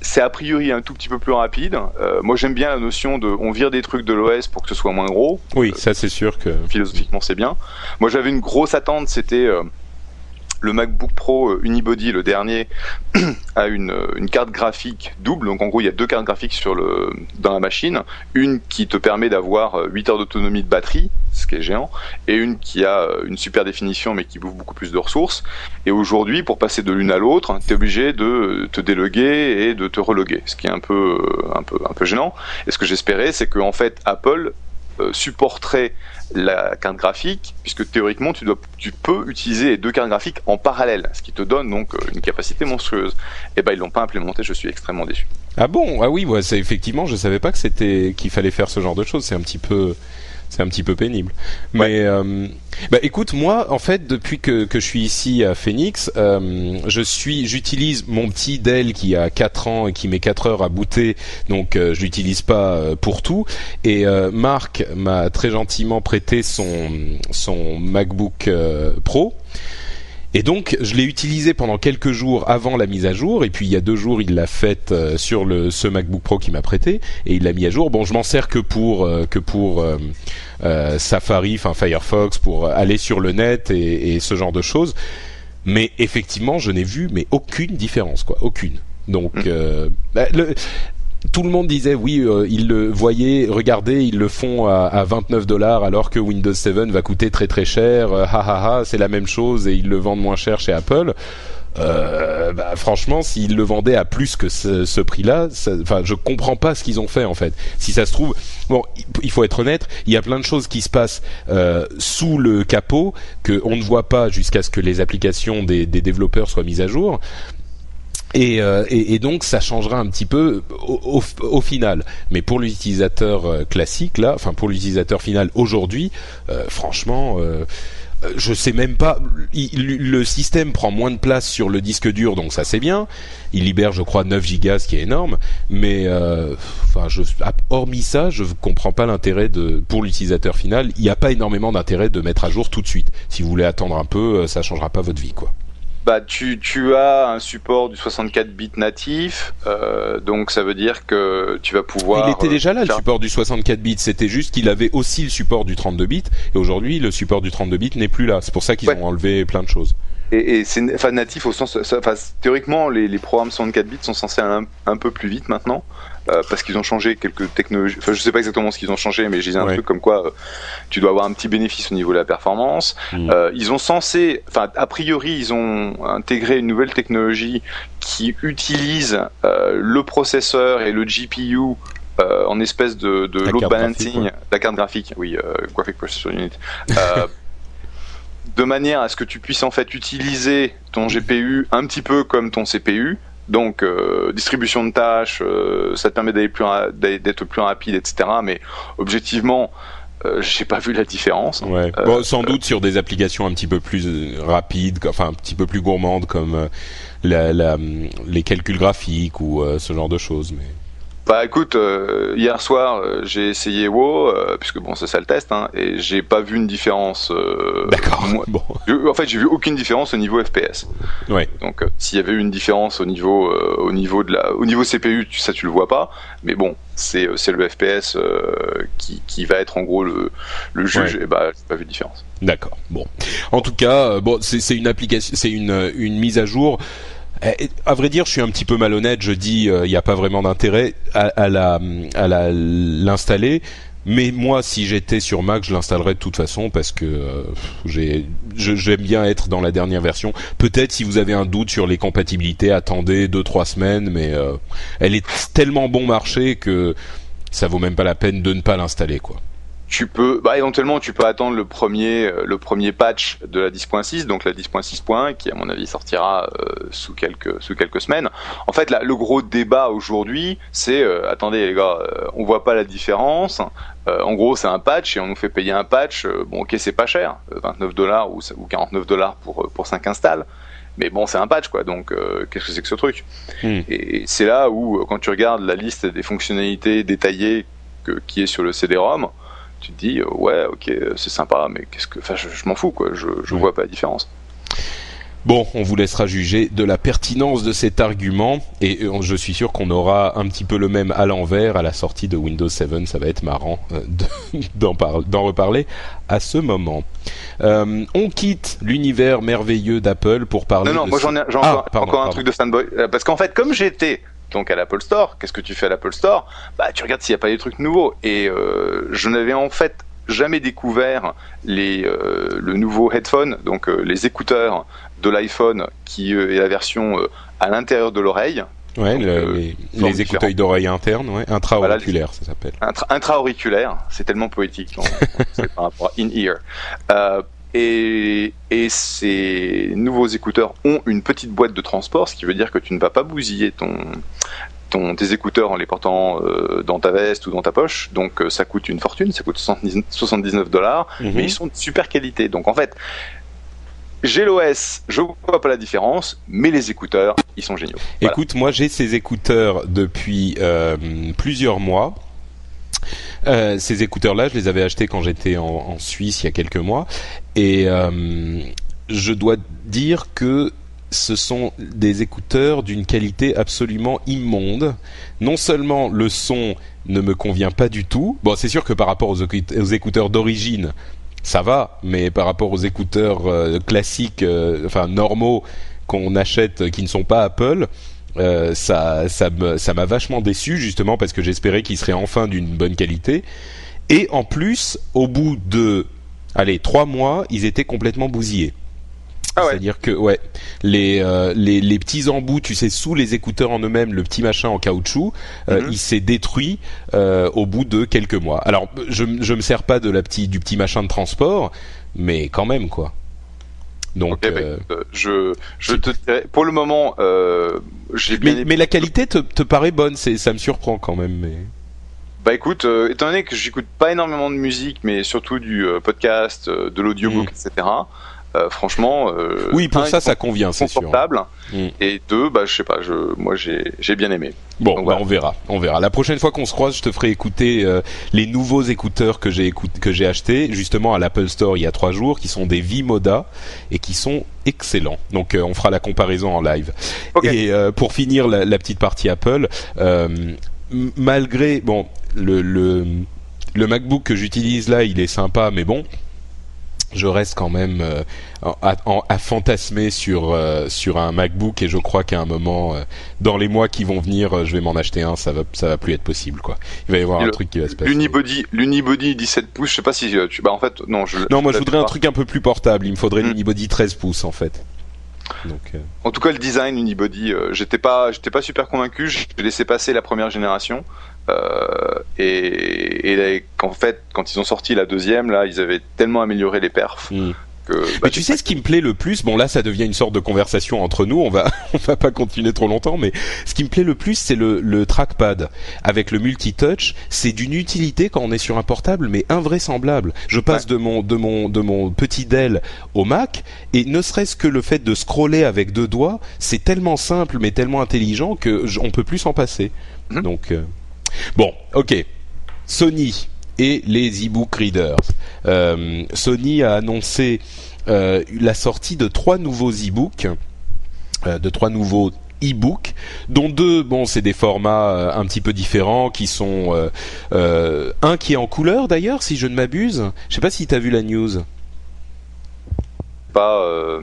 c'est a priori un tout petit peu plus rapide. moi, j'aime bien la notion de on vire des trucs de l'OS pour que ce soit moins gros. Oui, ça c'est sûr que philosophiquement c'est bien. Moi, j'avais une grosse attente, c'était le MacBook Pro euh, Unibody, le dernier, a une, euh, une, carte graphique double. Donc en gros, il y a deux cartes graphiques dans la machine. Une qui te permet d'avoir 8 euh, heures d'autonomie de batterie, ce qui est géant, et une qui a une super définition mais qui bouffe beaucoup plus de ressources. Et aujourd'hui, pour passer de l'une à l'autre, tu es obligé de te déloguer et de te reloguer, ce qui est un peu gênant. Et ce que j'espérais, c'est qu'en fait, Apple supporterait la carte graphique, puisque théoriquement tu, peux utiliser les deux cartes graphiques en parallèle, ce qui te donne donc euh, une capacité monstrueuse. Et eh ben ils l'ont pas implémenté, je suis extrêmement déçu. Ah bon? Ah oui, c'est effectivement, je savais pas que c'était qu'il fallait faire ce genre de choses. C'est un petit peu c'est un petit peu pénible. Mais euh, bah, écoute, moi, en fait, depuis que, que je suis ici à Phoenix, euh, je suis, j'utilise mon petit Dell qui a 4 ans et qui met 4 heures à booter, donc euh, je l'utilise pas euh, pour tout. Et euh, Marc m'a très gentiment prêté son son MacBook Pro. Et donc, je l'ai utilisé pendant quelques jours avant la mise à jour, et puis il y a deux jours, il l'a faite euh, sur le ce MacBook Pro qu'il m'a prêté, et il l'a mis à jour. Bon, je m'en sers que pour euh, que pour euh, Safari, enfin Firefox, pour aller sur le net et, et ce genre de choses. Mais effectivement, je n'ai vu mais aucune différence, quoi, aucune. Donc, mmh. bah, le, tout le monde disait oui, euh, ils le voyaient, regardez, ils le font à, à 29 dollars alors que Windows 7 va coûter très très cher. Euh, ha ha ha, c'est la même chose et ils le vendent moins cher chez Apple. Euh, bah, franchement, s'ils le vendaient à plus que ce, prix-là, enfin, je comprends pas ce qu'ils ont fait en fait. Si ça se trouve, bon, il faut être honnête, il y a plein de choses qui se passent euh, sous le capot que on ne voit pas jusqu'à ce que les applications des, des développeurs soient mises à jour. Euh, et, et, donc ça changera un petit peu au, au, final. Mais pour l'utilisateur euh, classique là, enfin pour l'utilisateur final aujourd'hui, euh, franchement, euh, je sais même pas. le système prend moins de place sur le disque dur, donc ça c'est bien. Il libère, je crois, 9 gigas, ce qui est énorme. Mais enfin, je, hormis ça, je comprends pas l'intérêt de pour l'utilisateur final. Il n'y a pas énormément d'intérêt de mettre à jour tout de suite. Si vous voulez attendre un peu, ça changera pas votre vie, quoi bah, tu, tu as un support du 64 bits natif, euh, donc ça veut dire que tu vas pouvoir. Il était déjà là le support du 64 bits, c'était juste qu'il avait aussi le support du 32 bits, et aujourd'hui le support du 32 bits n'est plus là. C'est pour ça qu'ils ont enlevé plein de choses. Et, et c'est enfin, natif au sens, enfin, théoriquement les, les programmes 64 bits sont censés aller un, un peu plus vite maintenant. Euh, parce qu'ils ont changé quelques technologies. Enfin, je sais pas exactement ce qu'ils ont changé, mais j'ai dit un truc comme quoi euh, tu dois avoir un petit bénéfice au niveau de la performance. Mm. Euh, ils ont censé, enfin, a priori, ils ont intégré une nouvelle technologie qui utilise le processeur et le GPU en espèce de, de load balancing, la carte graphique, oui, graphic processor unit. de manière à ce que tu puisses en fait utiliser ton GPU un petit peu comme ton CPU, donc euh, distribution de tâches, euh, ça te permet d'aller plus d'être plus rapide, etc. Mais objectivement, euh, j'ai pas vu la différence. Ouais. Bon, sans doute sur des applications un petit peu plus rapides, enfin un petit peu plus gourmandes comme la, la, les calculs graphiques ou ce genre de choses. Mais Bah écoute, euh, hier soir euh, j'ai essayé WoW, euh, puisque bon c'est ça le test, hein, et j'ai pas vu une différence. D'accord. Bon. En fait j'ai vu aucune différence au niveau FPS. Ouais. Donc s'il y avait eu une différence au niveau au niveau de la au niveau CPU, tu, ça tu le vois pas, mais bon c'est c'est le FPS qui, qui va être en gros le le juge, et bah j'ai pas vu de différence. D'accord. Bon. En tout cas, bon c'est une application, c'est une une mise à jour. Eh, à vrai dire, je suis un petit peu malhonnête. Je dis, il euh, n'y a pas vraiment d'intérêt à, l'installer. Mais moi, si j'étais sur Mac, je l'installerais de toute façon parce que euh, j'ai, j'aime bien être dans la dernière version. Peut-être si vous avez un doute sur les compatibilités, attendez deux trois semaines. Mais euh, elle est tellement bon marché que ça vaut même pas la peine de ne pas l'installer, quoi tu peux, bah, éventuellement, tu peux attendre le premier, euh, le premier patch de la 10.6, donc la 10.6.1, qui à mon avis sortira euh, sous quelques, sous quelques semaines. En fait, là, le gros débat aujourd'hui, c'est, euh, attendez les gars, on voit pas la différence. en gros, c'est un patch et on nous fait payer un patch. bon, ok, c'est pas cher, 29 dollars ou, ou 49 dollars pour pour 5 installs. Mais bon, c'est un patch, quoi. Donc, qu'est-ce que c'est que ce truc? Hmm. Et c'est là où, quand tu regardes la liste des fonctionnalités détaillées que, qui est sur le CD-ROM, tu te dis, euh, ouais, ok, c'est sympa, mais qu'est-ce que. Enfin, je, m'en fous, quoi. Je, je vois pas la différence. Bon, on vous laissera juger de la pertinence de cet argument et euh, je suis sûr qu'on aura un petit peu le même à l'envers à la sortie de Windows 7. Ça va être marrant euh, d'en reparler à ce moment. on quitte l'univers merveilleux d'Apple pour parler. Non, non, moi j'en ai, ah, encore, un truc de fanboy parce qu'en fait, comme j'étais donc à l'Apple Store. Qu'est-ce que tu fais à l'Apple Store? Bah tu regardes s'il n'y a pas des trucs nouveaux. Et euh, je n'avais en fait jamais découvert les, euh, le nouveau headphone, donc euh, les écouteurs de l'iPhone qui est la version à l'intérieur de l'oreille. Ouais, les, écouteurs d'oreille interne, ouais, intra-auriculaire, ça s'appelle. Intra-auriculaire, c'est tellement poétique c'est par rapport à in-ear. Et, ces nouveaux écouteurs ont une petite boîte de transport, ce qui veut dire que tu ne vas pas bousiller ton, ton, tes écouteurs en les portant euh, dans ta veste ou dans ta poche. Donc euh, ça coûte une fortune, ça coûte 79 dollars, mhm. mais ils sont de super qualité. Donc en fait, j'ai l'OS, je vois pas la différence, mais les écouteurs, ils sont géniaux. Écoute, moi j'ai ces écouteurs depuis euh, plusieurs mois. Euh, ces écouteurs-là, je les avais achetés quand j'étais en, en, Suisse il y a quelques mois, et euh, je dois dire que ce sont des écouteurs d'une qualité absolument immonde. Non seulement le son ne me convient pas du tout, bon c'est sûr que par rapport aux, écouteurs d'origine, ça va, mais par rapport aux écouteurs euh, classiques, euh, enfin normaux qu'on achète, qui ne sont pas Apple, euh, ça, ça m'a vachement déçu justement parce que j'espérais qu'il serait enfin d'une bonne qualité. Et en plus, au bout de, allez, trois mois, ils étaient complètement bousillés. Ah ouais. C'est-à-dire que ouais, les, euh, les, les petits embouts, tu sais, sous les écouteurs en eux-mêmes, le petit machin en caoutchouc, euh, mhm. il s'est détruit au bout de quelques mois. Alors, je je me sers pas de la petite du petit machin de transport, mais quand même quoi. Donc, bah, euh, je, je te dirais, pour le moment, euh, j'ai bien. Mais, mais, la qualité te, te paraît bonne, c'est, ça me surprend quand même. Mais... Bah écoute, euh, étant donné que j'écoute pas énormément de musique, mais surtout du euh, podcast, de l'audiobook, mm. etc. Euh, franchement, euh, oui, pour ça, ça convient, c'est sûr. Mm. Et deux, bah, je sais pas, je, moi, j'ai bien aimé. Bon, bah, on verra, on verra. La prochaine fois qu'on se croise, je te ferai écouter euh, les nouveaux écouteurs que j'ai que j'ai achetés justement à l'Apple Store il y a trois jours, qui sont des Vimoda et qui sont excellents. Donc, on fera la comparaison en live. Et pour finir la, la, petite partie Apple, malgré bon le, le le MacBook que j'utilise là, il est sympa, mais bon, je reste quand même euh, à, fantasmer sur euh, sur un MacBook et je crois qu'à un moment euh, dans les mois qui vont venir je vais m'en acheter un ça va ça va plus être possible quoi il va y avoir un truc qui va se passer l'unibody l'unibody 17 pouces je sais pas si tu bah en fait non je non moi je voudrais un truc un peu plus portable il me faudrait hmm. l'unibody 13 pouces en fait donc, En tout cas, le design Unibody, j'étais pas, j'étais pas super convaincu. J'ai laissé passer la première génération. Euh, et, et en fait, quand ils ont sorti la deuxième, là, ils avaient tellement amélioré les perfs. Hmm. Que, bah, mais tu sais ce qui me plaît le plus, bon là ça devient une sorte de conversation entre nous, on va on va pas continuer trop longtemps, mais ce qui me plaît le plus c'est le, le trackpad avec le multi-touch, c'est d'une utilité quand on est sur un portable, mais invraisemblable. Je passe de mon de mon de mon petit Dell au Mac et ne serait-ce que le fait de scroller avec deux doigts, c'est tellement simple mais tellement intelligent que on peut plus s'en passer. Hmm. Donc euh, Bon, ok. Sony et les e-book readers. Euh, Sony a annoncé euh, la sortie de trois nouveaux e-books, euh, de trois nouveaux e-books, dont deux, bon, c'est des formats un petit peu différents, qui sont un qui est en couleur d'ailleurs, si je ne m'abuse. Je sais pas si tu as vu la news. Pas.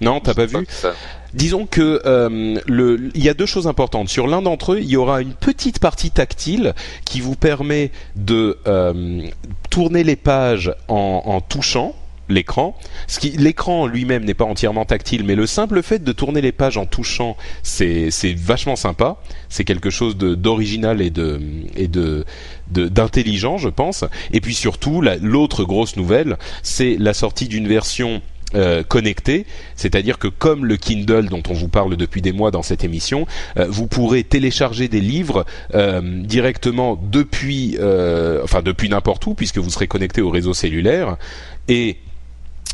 Non, t'as pas vu ça. Disons que euh, le, il y a deux choses importantes. Sur l'un d'entre eux, il y aura une petite partie tactile qui vous permet de euh, tourner les pages en, en touchant l'écran. L'écran lui-même n'est pas entièrement tactile, mais le simple fait de tourner les pages en touchant, c'est, vachement sympa. C'est quelque chose d'original et de, et de, de- d'intelligent, je pense. Et puis surtout, la- l'autre grosse nouvelle, c'est la sortie d'une version euh, connectée, c'est-à-dire que comme le Kindle dont on vous parle depuis des mois dans cette émission, euh, vous pourrez télécharger des livres euh, directement depuis, euh, enfin depuis n'importe où, puisque vous serez connecté au réseau cellulaire. Et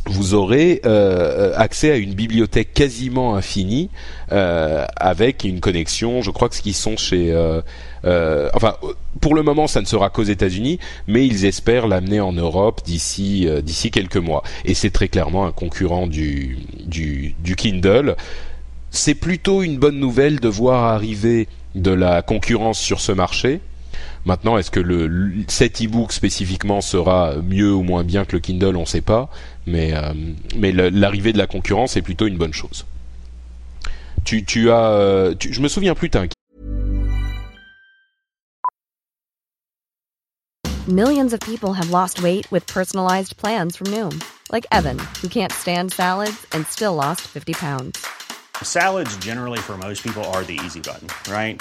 vous aurez euh, accès à une bibliothèque quasiment infinie euh, avec une connexion. Je crois que ce qu'ils sont chez, euh, euh, enfin, pour le moment, ça ne sera qu'aux États-Unis, mais ils espèrent l'amener en Europe d'ici euh, d'ici quelques mois. Et c'est très clairement un concurrent du du, du Kindle. C'est plutôt une bonne nouvelle de voir arriver de la concurrence sur ce marché. Maintenant, est-ce que le, le- cet e-book spécifiquement sera mieux ou moins bien que le Kindle On ne sait pas, mais euh, mais l'arrivée de la concurrence est plutôt une bonne chose. Tu, tu as, euh, tu- je me souviens plus, t'as Millions of people have lost weight with personalized plans from Noom, like Evan, who can't stand salads and still lost 50 pounds. Salads, generally, for most people, are the easy button, right?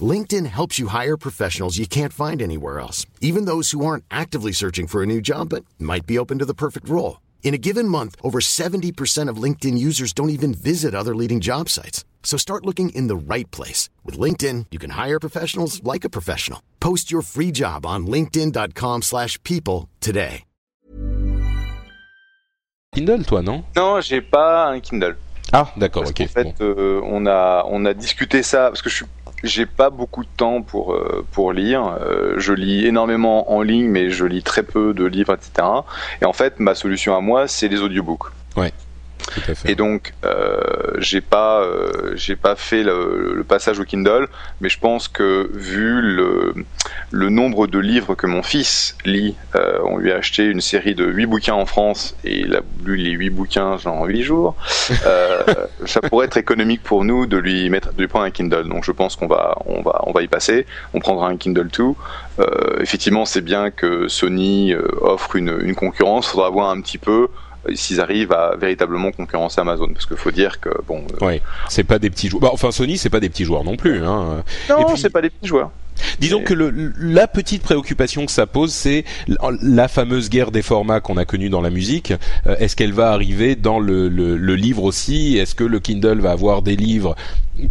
LinkedIn helps you hire professionals you can't find anywhere else, even those who aren't actively searching for a new job but might be open to the perfect role. In a given month, over 70% of LinkedIn users don't even visit other leading job sites. So start looking in the right place. With LinkedIn, you can hire professionals like a professional. Post your free job on linkedin.com/people slash people today. Kindle, toi, non Non, j'ai pas un Kindle. Ah, d'accord, ok. qu'en fait, bon. euh, on a on a discuté ça parce que je suis j'ai pas beaucoup de temps pour euh, pour lire. Euh, je lis énormément en ligne, mais je lis très peu de livres, etc. Et en fait, ma solution à moi, c'est les audiobooks. Fait. Et donc, euh, j'ai pas, euh, j'ai pas fait le, le passage au Kindle, mais je pense que vu le, le nombre de livres que mon fils lit, euh, on lui a acheté une série de 8 bouquins en France et il a lu les 8 bouquins en 8 jours. Euh, ça pourrait être économique pour nous de lui mettre, de lui prendre un Kindle. Donc, je pense qu'on va, on va, on va y passer. On prendra un Kindle 2. Euh, effectivement, c'est bien que Sony offre une, une concurrence. Faudra voir un petit peu s'ils arrivent à véritablement concurrencer Amazon parce qu'il faut dire que bon euh, Ouais, c'est pas des petits joueurs. Bah, enfin, Sony, c'est pas des petits joueurs non plus. Hein. non puis- c'est pas des petits joueurs Disons que le, la petite préoccupation que ça pose, c'est la fameuse guerre des formats qu'on a connue dans la musique. Euh, Est-ce qu'elle va arriver dans le, le, le livre aussi? Est-ce que le Kindle va avoir des livres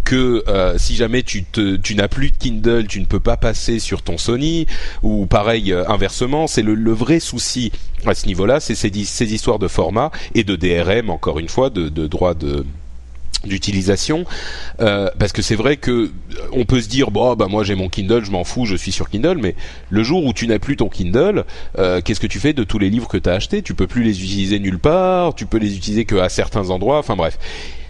que euh, si jamais tu, te, tu n'as plus de Kindle, tu ne peux pas passer sur ton Sony? Ou pareil, euh, inversement, c'est le, le vrai souci à ce niveau-là, c'est ces, ces histoires de format et de DRM, encore une fois, de, de droit de d'utilisation euh, parce que c'est vrai que euh, on peut se dire bon bah moi j'ai mon Kindle je m'en fous je suis sur Kindle mais le jour où tu n'as plus ton Kindle euh, qu'est-ce que tu fais de tous les livres que tu as achetés? Tu peux plus les utiliser nulle part tu peux les utiliser que à certains endroits enfin bref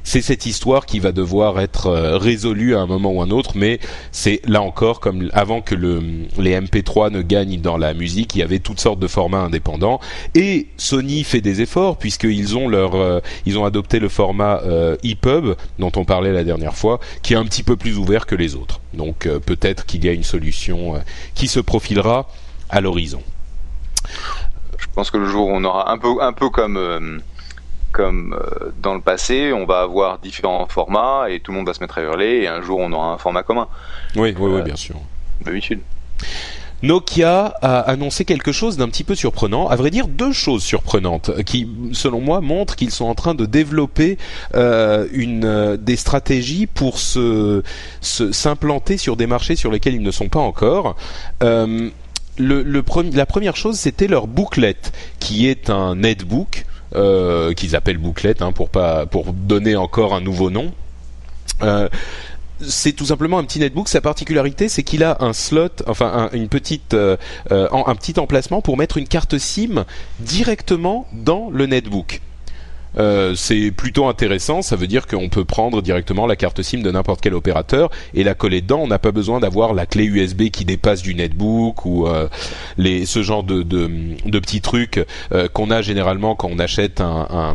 c'est cette histoire qui va devoir être euh, résolue à un moment ou un autre, mais c'est là encore comme avant que le, les MP3 ne gagnent dans la musique, il y avait toutes sortes de formats indépendants et Sony fait des efforts puisqu'ils ont leur euh, ils ont adopté le format euh, EPUB dont on parlait la dernière fois, qui est un petit peu plus ouvert que les autres. Donc euh, peut-être qu'il y a une solution qui se profilera à l'horizon. je pense que le jour où on aura un peu un peu comme comme euh, dans le passé on va avoir différents formats et tout le monde va se mettre à hurler et un jour on aura un format commun Oui, oui, oui, Euh, bien sûr. d'habitude Nokia a annoncé quelque chose d'un petit peu surprenant, à vrai dire deux choses surprenantes qui, selon moi, montrent qu'ils sont en train de développer euh, une euh, des stratégies pour se s'implanter sur des marchés sur lesquels ils ne sont pas encore. Euh, le, le la première chose, c'était leur booklet, qui est un netbook euh, qu'ils appellent booklet hein, pour pas pour donner encore un nouveau nom. Euh, c'est tout simplement un petit netbook. Sa particularité, c'est qu'il a un slot, enfin une petite, euh, un petit emplacement pour mettre une carte SIM directement dans le netbook. Euh, c'est plutôt intéressant. Ça veut dire qu'on peut prendre directement la carte SIM de n'importe quel opérateur et la coller dedans. On n'a pas besoin d'avoir la clé USB qui dépasse du netbook ou les, ce genre de, de, de petits trucs qu'on a généralement quand on achète un, un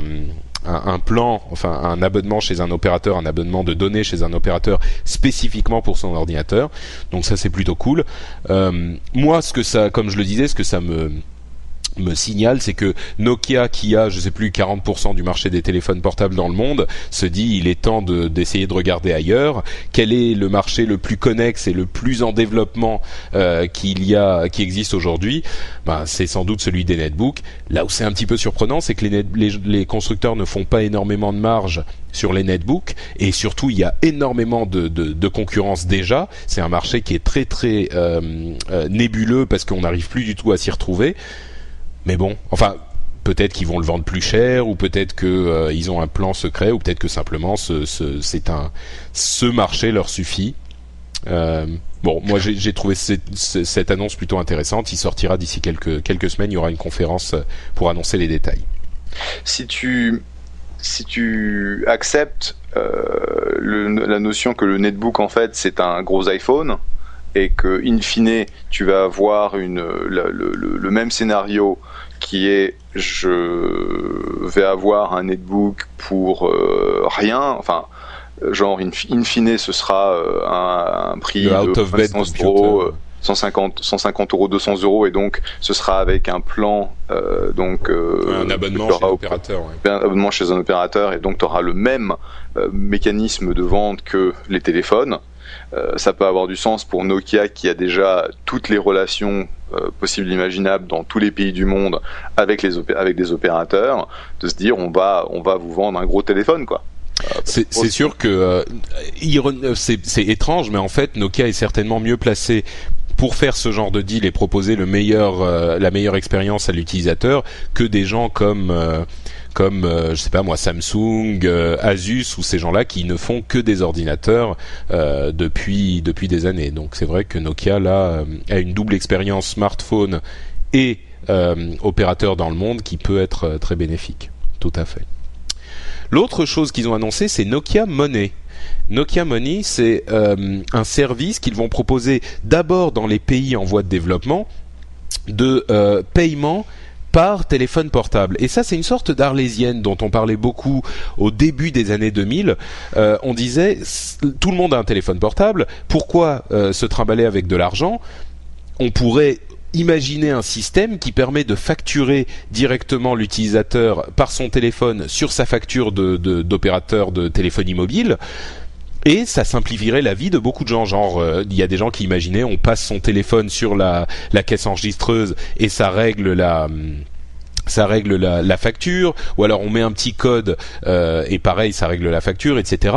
un, plan, enfin un abonnement chez un opérateur, un abonnement de données chez un opérateur spécifiquement pour son ordinateur. Donc ça c'est plutôt cool. Euh, moi, ce que ça, comme je le disais, ce que ça me me signale, c'est que Nokia, qui a, je sais plus, 40% du marché des téléphones portables dans le monde, se dit il est temps d'essayer de, regarder ailleurs. Quel est le marché le plus connexe et le plus en développement euh, qu'il y a, qui existe aujourd'hui? Ben, c'est sans doute celui des netbooks. Là où c'est un petit peu surprenant, c'est que les, les, constructeurs ne font pas énormément de marge sur les netbooks et surtout il y a énormément de, de, de concurrence déjà. C'est un marché qui est très très euh, euh, nébuleux parce qu'on n'arrive plus du tout à s'y retrouver. Mais bon, enfin, peut-être qu'ils vont le vendre plus cher, ou peut-être qu'ils euh, ont un plan secret, ou peut-être que simplement ce, marché leur suffit. Euh, bon, moi j'ai trouvé cette, annonce plutôt intéressante. Il sortira d'ici quelques quelques semaines. Il y aura une conférence pour annoncer les détails. Si tu si tu acceptes euh, la notion que le netbook en fait c'est un gros iPhone et que in fine tu vas avoir une le, le même scénario qui est je vais avoir un netbook pour euh, rien, enfin genre in, fine ce sera euh, un, prix de 150 euros, 150, 150 euros, 200 euros et donc ce sera avec un plan euh, donc un abonnement chez un opérateur, un abonnement chez un opérateur et donc tu auras le même mécanisme de vente que les téléphones. Ça peut avoir du sens pour Nokia qui a déjà toutes les relations euh, possible imaginable dans tous les pays du monde avec les avec des opérateurs de se dire on va on va vous vendre un gros téléphone quoi. Euh, c'est sûr que euh, c'est étrange, mais en fait Nokia est certainement mieux placé pour faire ce genre de deal et proposer le meilleur, la meilleure expérience à l'utilisateur que des gens comme comme euh, je sais pas moi Samsung, euh, Asus ou ces gens-là qui ne font que des ordinateurs euh, depuis depuis des années. Donc c'est vrai que Nokia là a une double expérience smartphone et opérateur dans le monde qui peut être très bénéfique. Tout à fait. L'autre chose qu'ils ont annoncé, c'est Nokia Money. Nokia Money, c'est un service qu'ils vont proposer d'abord dans les pays en voie de développement de paiement par téléphone portable. Et ça, c'est une sorte d'arlésienne dont on parlait beaucoup au début des années 2000. Euh, on disait, tout le monde a un téléphone portable, pourquoi euh, se trimballer avec de l'argent? On pourrait imaginer un système qui permet de facturer directement l'utilisateur par son téléphone sur sa facture d'opérateur de, de téléphonie mobile et ça simplifierait la vie de beaucoup de gens. Genre, euh, il y a des gens qui imaginaient, on passe son téléphone sur la, la caisse enregistreuse et ça règle la hum, ça règle la, facture, ou alors on met un petit code euh, et pareil, ça règle la facture, etc.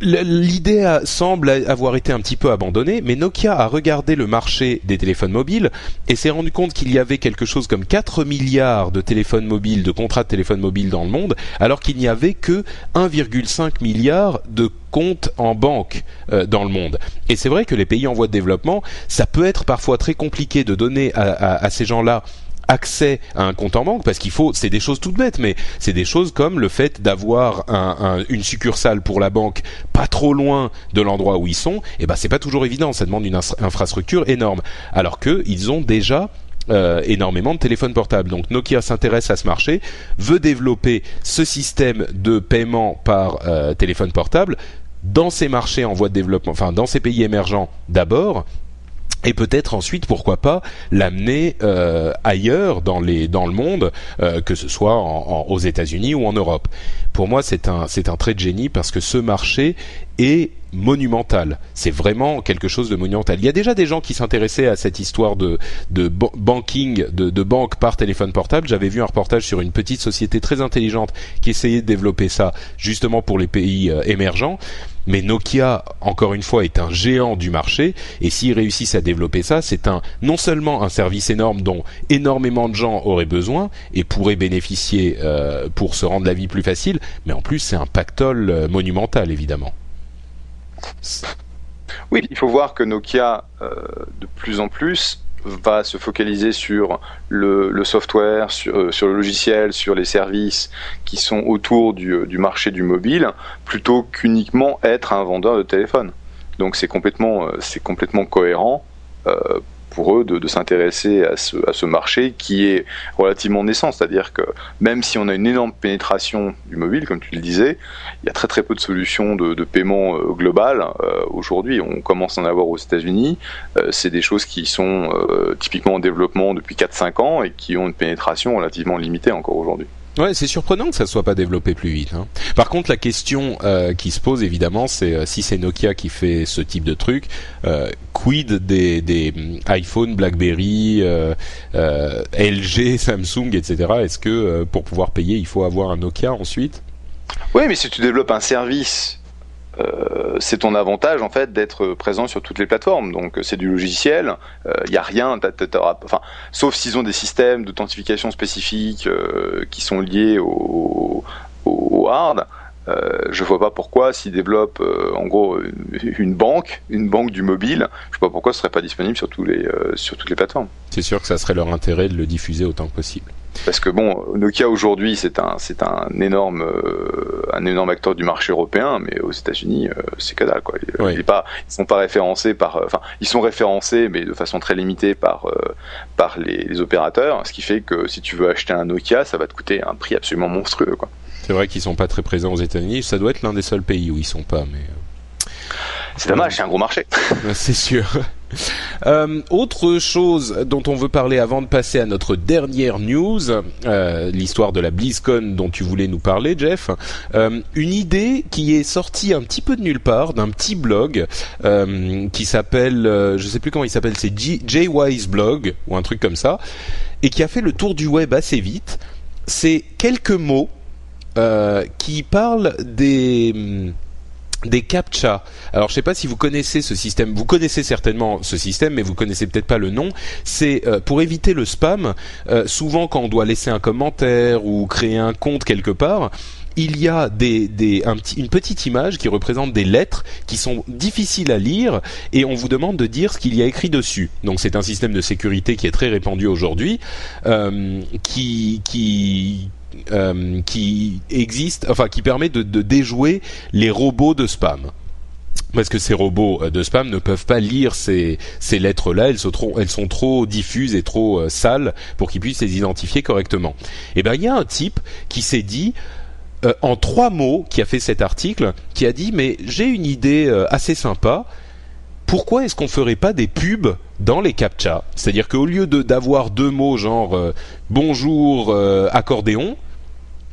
L'idée semble avoir été un petit peu abandonnée, mais Nokia a regardé le marché des téléphones mobiles et s'est rendu compte qu'il y avait quelque chose comme 4 milliards de téléphones mobiles, de contrats de téléphones mobiles dans le monde, alors qu'il n'y avait que 1,5 milliard de comptes en banque euh, dans le monde. Et c'est vrai que les pays en voie de développement, ça peut être parfois très compliqué de donner à ces gens-là accès à un compte en banque parce qu'il faut c'est des choses toutes bêtes mais c'est des choses comme le fait d'avoir un, une succursale pour la banque pas trop loin de l'endroit où ils sont et eh ben c'est pas toujours évident ça demande une infrastructure énorme alors que ils ont déjà euh, énormément de téléphones portables. Donc Nokia s'intéresse à ce marché, veut développer ce système de paiement par euh, téléphone portable dans ces marchés en voie de développement, enfin dans ces pays émergents d'abord, et peut-être ensuite pourquoi pas l'amener euh, ailleurs dans le monde euh, que ce soit aux États-Unis ou en Europe. Pour moi, c'est un trait de génie parce que ce marché est monumental. C'est vraiment quelque chose de monumental. Il y a déjà des gens qui s'intéressaient à cette histoire de, de banking, de, de banque par téléphone portable. J'avais vu un reportage sur une petite société très intelligente qui essayait de développer ça justement pour les pays euh, émergents. Mais Nokia, encore une fois, est un géant du marché, et s'ils réussissent à développer ça, c'est non seulement un service énorme dont énormément de gens auraient besoin et pourraient bénéficier euh, pour se rendre la vie plus facile, mais en plus c'est un pactole euh, monumental évidemment. Oui, il faut voir que Nokia, euh, de plus en plus, va se focaliser sur le, software, euh, sur, le logiciel, sur les services qui sont autour du, euh, marché du mobile, plutôt qu'uniquement être un vendeur de téléphone. Donc c'est complètement, c'est complètement cohérent pour eux de, s'intéresser à ce, marché qui est relativement naissant. C'est-à-dire que même si on a une énorme pénétration du mobile, comme tu le disais, il y a très très peu de solutions de, paiement euh, global. Euh, aujourd'hui, on commence à en avoir aux États-Unis. Euh, c'est des choses qui sont typiquement en développement depuis 4-5 ans et qui ont une pénétration relativement limitée encore aujourd'hui. Ouais, c'est surprenant que ça soit pas développé plus vite. Hein. Par contre, la question euh, qui se pose évidemment, c'est euh, si c'est Nokia qui fait ce type de truc, euh, quid des, des mm, iPhone, BlackBerry, LG, Samsung, etc. Est-ce que pour pouvoir payer, il faut avoir un Nokia ensuite? Oui, mais si tu développes un service euh, c'est ton avantage en fait d'être présent sur toutes les plateformes. Donc c'est du logiciel, il euh, n'y a rien, enfin, sauf s'ils ont des systèmes d'authentification spécifiques euh, qui sont liés au, hard. Euh, je vois pas pourquoi s'ils développent en gros une banque, une banque du mobile, je vois pas pourquoi ce serait pas disponible sur tous les sur toutes les plateformes. C'est sûr que ça serait leur intérêt de le diffuser autant que possible. Parce que bon, Nokia aujourd'hui c'est un c'est un énorme euh, un énorme acteur du marché européen, mais aux États-Unis euh, c'est dalle quoi. Ils, pas ils sont pas référencés par euh, enfin ils sont référencés mais de façon très limitée par par les, les, opérateurs, ce qui fait que si tu veux acheter un Nokia, ça va te coûter un prix absolument monstrueux quoi. C'est vrai qu'ils sont pas très présents aux États-Unis. Ça doit être l'un des seuls pays où ils sont pas, mais. C'est dommage, c'est un gros marché. c'est sûr. Euh, autre chose dont on veut parler avant de passer à notre dernière news, euh, l'histoire de la BlizzCon dont tu voulais nous parler, Jeff. Euh, une idée qui est sortie un petit peu de nulle part d'un petit blog qui s'appelle, je sais plus comment il s'appelle, c'est J-Wise Blog ou un truc comme ça, et qui a fait le tour du web assez vite. C'est quelques mots qui parlent des des captcha. Alors je sais pas si vous connaissez ce système. Vous connaissez certainement ce système, mais vous connaissez peut-être pas le nom. C'est euh, pour éviter le spam. Euh, souvent, quand on doit laisser un commentaire ou créer un compte quelque part, il y a des, des une petite image qui représente des lettres qui sont difficiles à lire et on vous demande de dire ce qu'il y a écrit dessus. Donc c'est un système de sécurité qui est très répandu aujourd'hui, euh, qui, qui euh, qui existe, enfin qui permet de, déjouer les robots de spam parce que ces robots euh, de spam ne peuvent pas lire ces, lettres-là, elles sont trop, diffuses et trop euh, sales pour qu'ils puissent les identifier correctement. Et eh ben il y a un type qui s'est dit en trois mots, qui a fait cet article, qui a dit mais j'ai une idée assez sympa. Pourquoi est-ce qu'on ferait pas des pubs dans les captcha C'est-à-dire qu'au lieu d'avoir deux mots genre bonjour accordéon,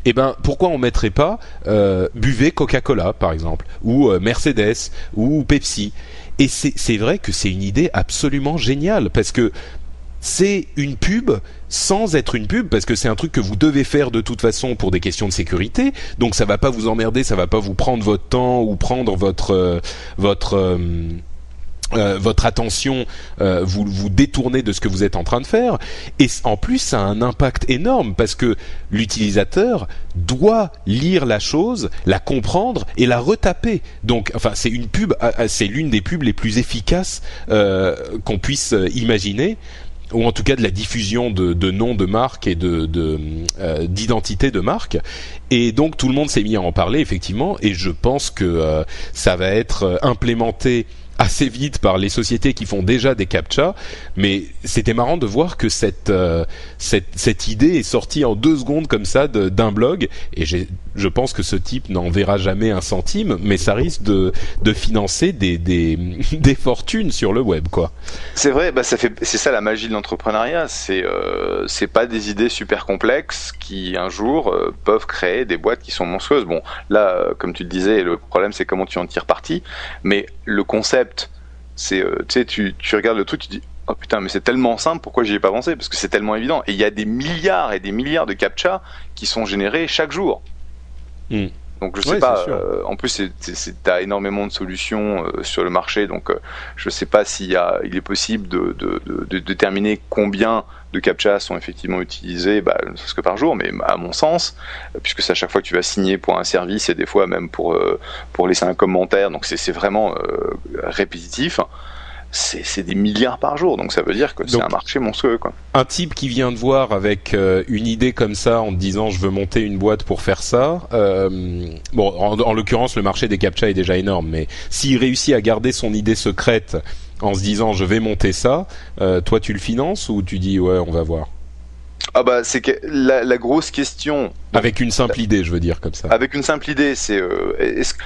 eh ben pourquoi on mettrait pas euh, buvez Coca-Cola par exemple ou euh, Mercedes ou Pepsi? Et c'est vrai que c'est une idée absolument géniale parce que c'est une pub sans être une pub parce que c'est un truc que vous devez faire de toute façon pour des questions de sécurité donc ça va pas vous emmerder ça va pas vous prendre votre temps ou prendre votre euh, votre euh, euh, votre attention, euh, vous vous détournez de ce que vous êtes en train de faire, et en plus ça a un impact énorme parce que l'utilisateur doit lire la chose, la comprendre et la retaper. Donc, enfin, c'est une pub, euh, c'est l'une des pubs les plus efficaces qu'on puisse imaginer ou en tout cas de la diffusion de, de noms de marques et de d'identité de, marques. Et donc tout le monde s'est mis à en parler effectivement, et je pense que ça va être implémenté assez vite par les sociétés qui font déjà des captcha, mais c'était marrant de voir que cette, euh, cette, cette idée est sortie en deux secondes comme ça d'un blog, et je pense que ce type n'en verra jamais un centime, mais ça risque de, de financer des, des, des fortunes sur le web, quoi. C'est vrai, bah ça fait, c'est ça la magie de l'entrepreneuriat, c'est euh, c'est pas des idées super complexes qui un jour euh, peuvent créer des boîtes qui sont monstrueuses. Bon, là, euh, comme tu le disais, le problème c'est comment tu en tires parti, mais le concept, c'est, tu sais, tu, tu regardes le truc, tu dis oh putain, mais c'est tellement simple, pourquoi j'y ai pas pensé? Parce que c'est tellement évident. Et il y a des milliards et des milliards de captcha qui sont générés chaque jour. Hmm. Donc je sais pas. Euh, en plus, t'as énormément de solutions euh, sur le marché, donc euh, je sais pas s'il y a, il est possible de, de, de, déterminer combien de captcha sont effectivement utilisés, bah, ne serait-ce que par jour, mais à mon sens, puisque c'est à chaque fois que tu vas signer pour un service et des fois même pour pour laisser un commentaire, donc c'est vraiment répétitif c'est des milliards par jour, donc ça veut dire que c'est un marché monstrueux. Quoi. Un type qui vient de voir avec euh, une idée comme ça en te disant je veux monter une boîte pour faire ça, euh, bon, en, l'occurrence le marché des captcha est déjà énorme, mais s'il réussit à garder son idée secrète en se disant je vais monter ça, euh, toi tu le finances ou tu dis ouais on va voir? Ah bah c'est que la, grosse question. Avec une simple idée, je veux dire comme ça. Avec une simple idée, c'est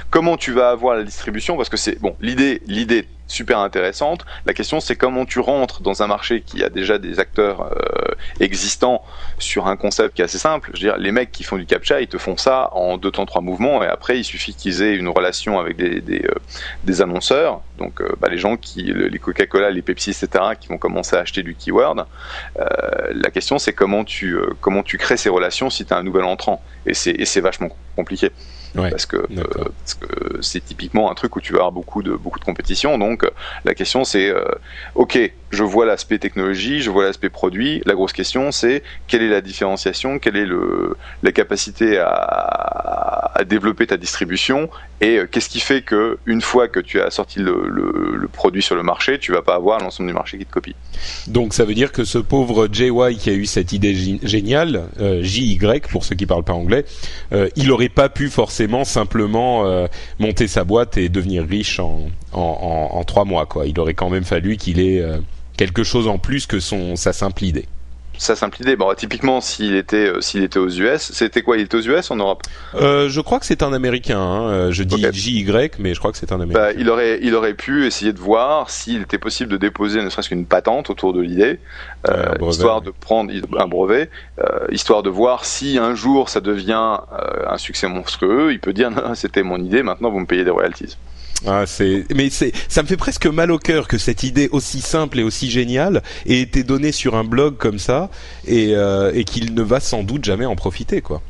comment tu vas avoir la distribution? Parce que c'est bon l'idée l'idée super intéressante. La question, c'est comment tu rentres dans un marché qui a déjà des acteurs euh, existants sur un concept qui est assez simple. Je veux dire, les mecs qui font du captcha, ils te font ça en deux temps trois mouvements, et après, il suffit qu'ils aient une relation avec des, des, euh, annonceurs, donc euh, bah, les gens qui, les Coca-Cola, les Pepsi, etc., qui vont commencer à acheter du keyword. la question, c'est comment tu comment tu crées ces relations si tu as un nouvel et c'est vachement compliqué. Parce que euh, parce que c'est typiquement un truc où tu vas avoir beaucoup de beaucoup de compétition. Donc euh, la question c'est euh, ok, je vois l'aspect technologie, je vois l'aspect produit. La grosse question c'est quelle est la différenciation, quelle est le la capacité à, à développer ta distribution et qu'est-ce qui fait que une fois que tu as sorti le, le, le produit sur le marché, tu vas pas avoir l'ensemble du marché qui te copie. Donc ça veut dire que ce pauvre JY qui a eu cette idée géniale, JY pour ceux qui parlent pas anglais, il aurait pas pu forcément simplement euh, monter sa boîte et devenir riche en, en, trois mois. Quoi. Il aurait quand même fallu qu'il ait euh, quelque chose en plus que son, sa simple idée sa simple idée. Bon, typiquement, s'il était, euh, s'il était aux US, c'était quoi? Il était aux US en Europe? Je crois que c'est un Américain. Hein. Je dis JY, mais je crois que c'est un Américain. Bah, il aurait, il aurait pu essayer de voir s'il était possible de déposer ne serait-ce qu'une patente autour de l'idée, histoire de prendre un brevet, histoire de voir si un jour ça devient un succès monstrueux. Il peut dire c'était mon idée, maintenant vous me payez des royalties. Ah, c'est, mais c'est, ça me fait presque mal au cœur que cette idée aussi simple et aussi géniale ait été donnée sur un blog comme ça et, euh, et qu'il ne va sans doute jamais en profiter, quoi.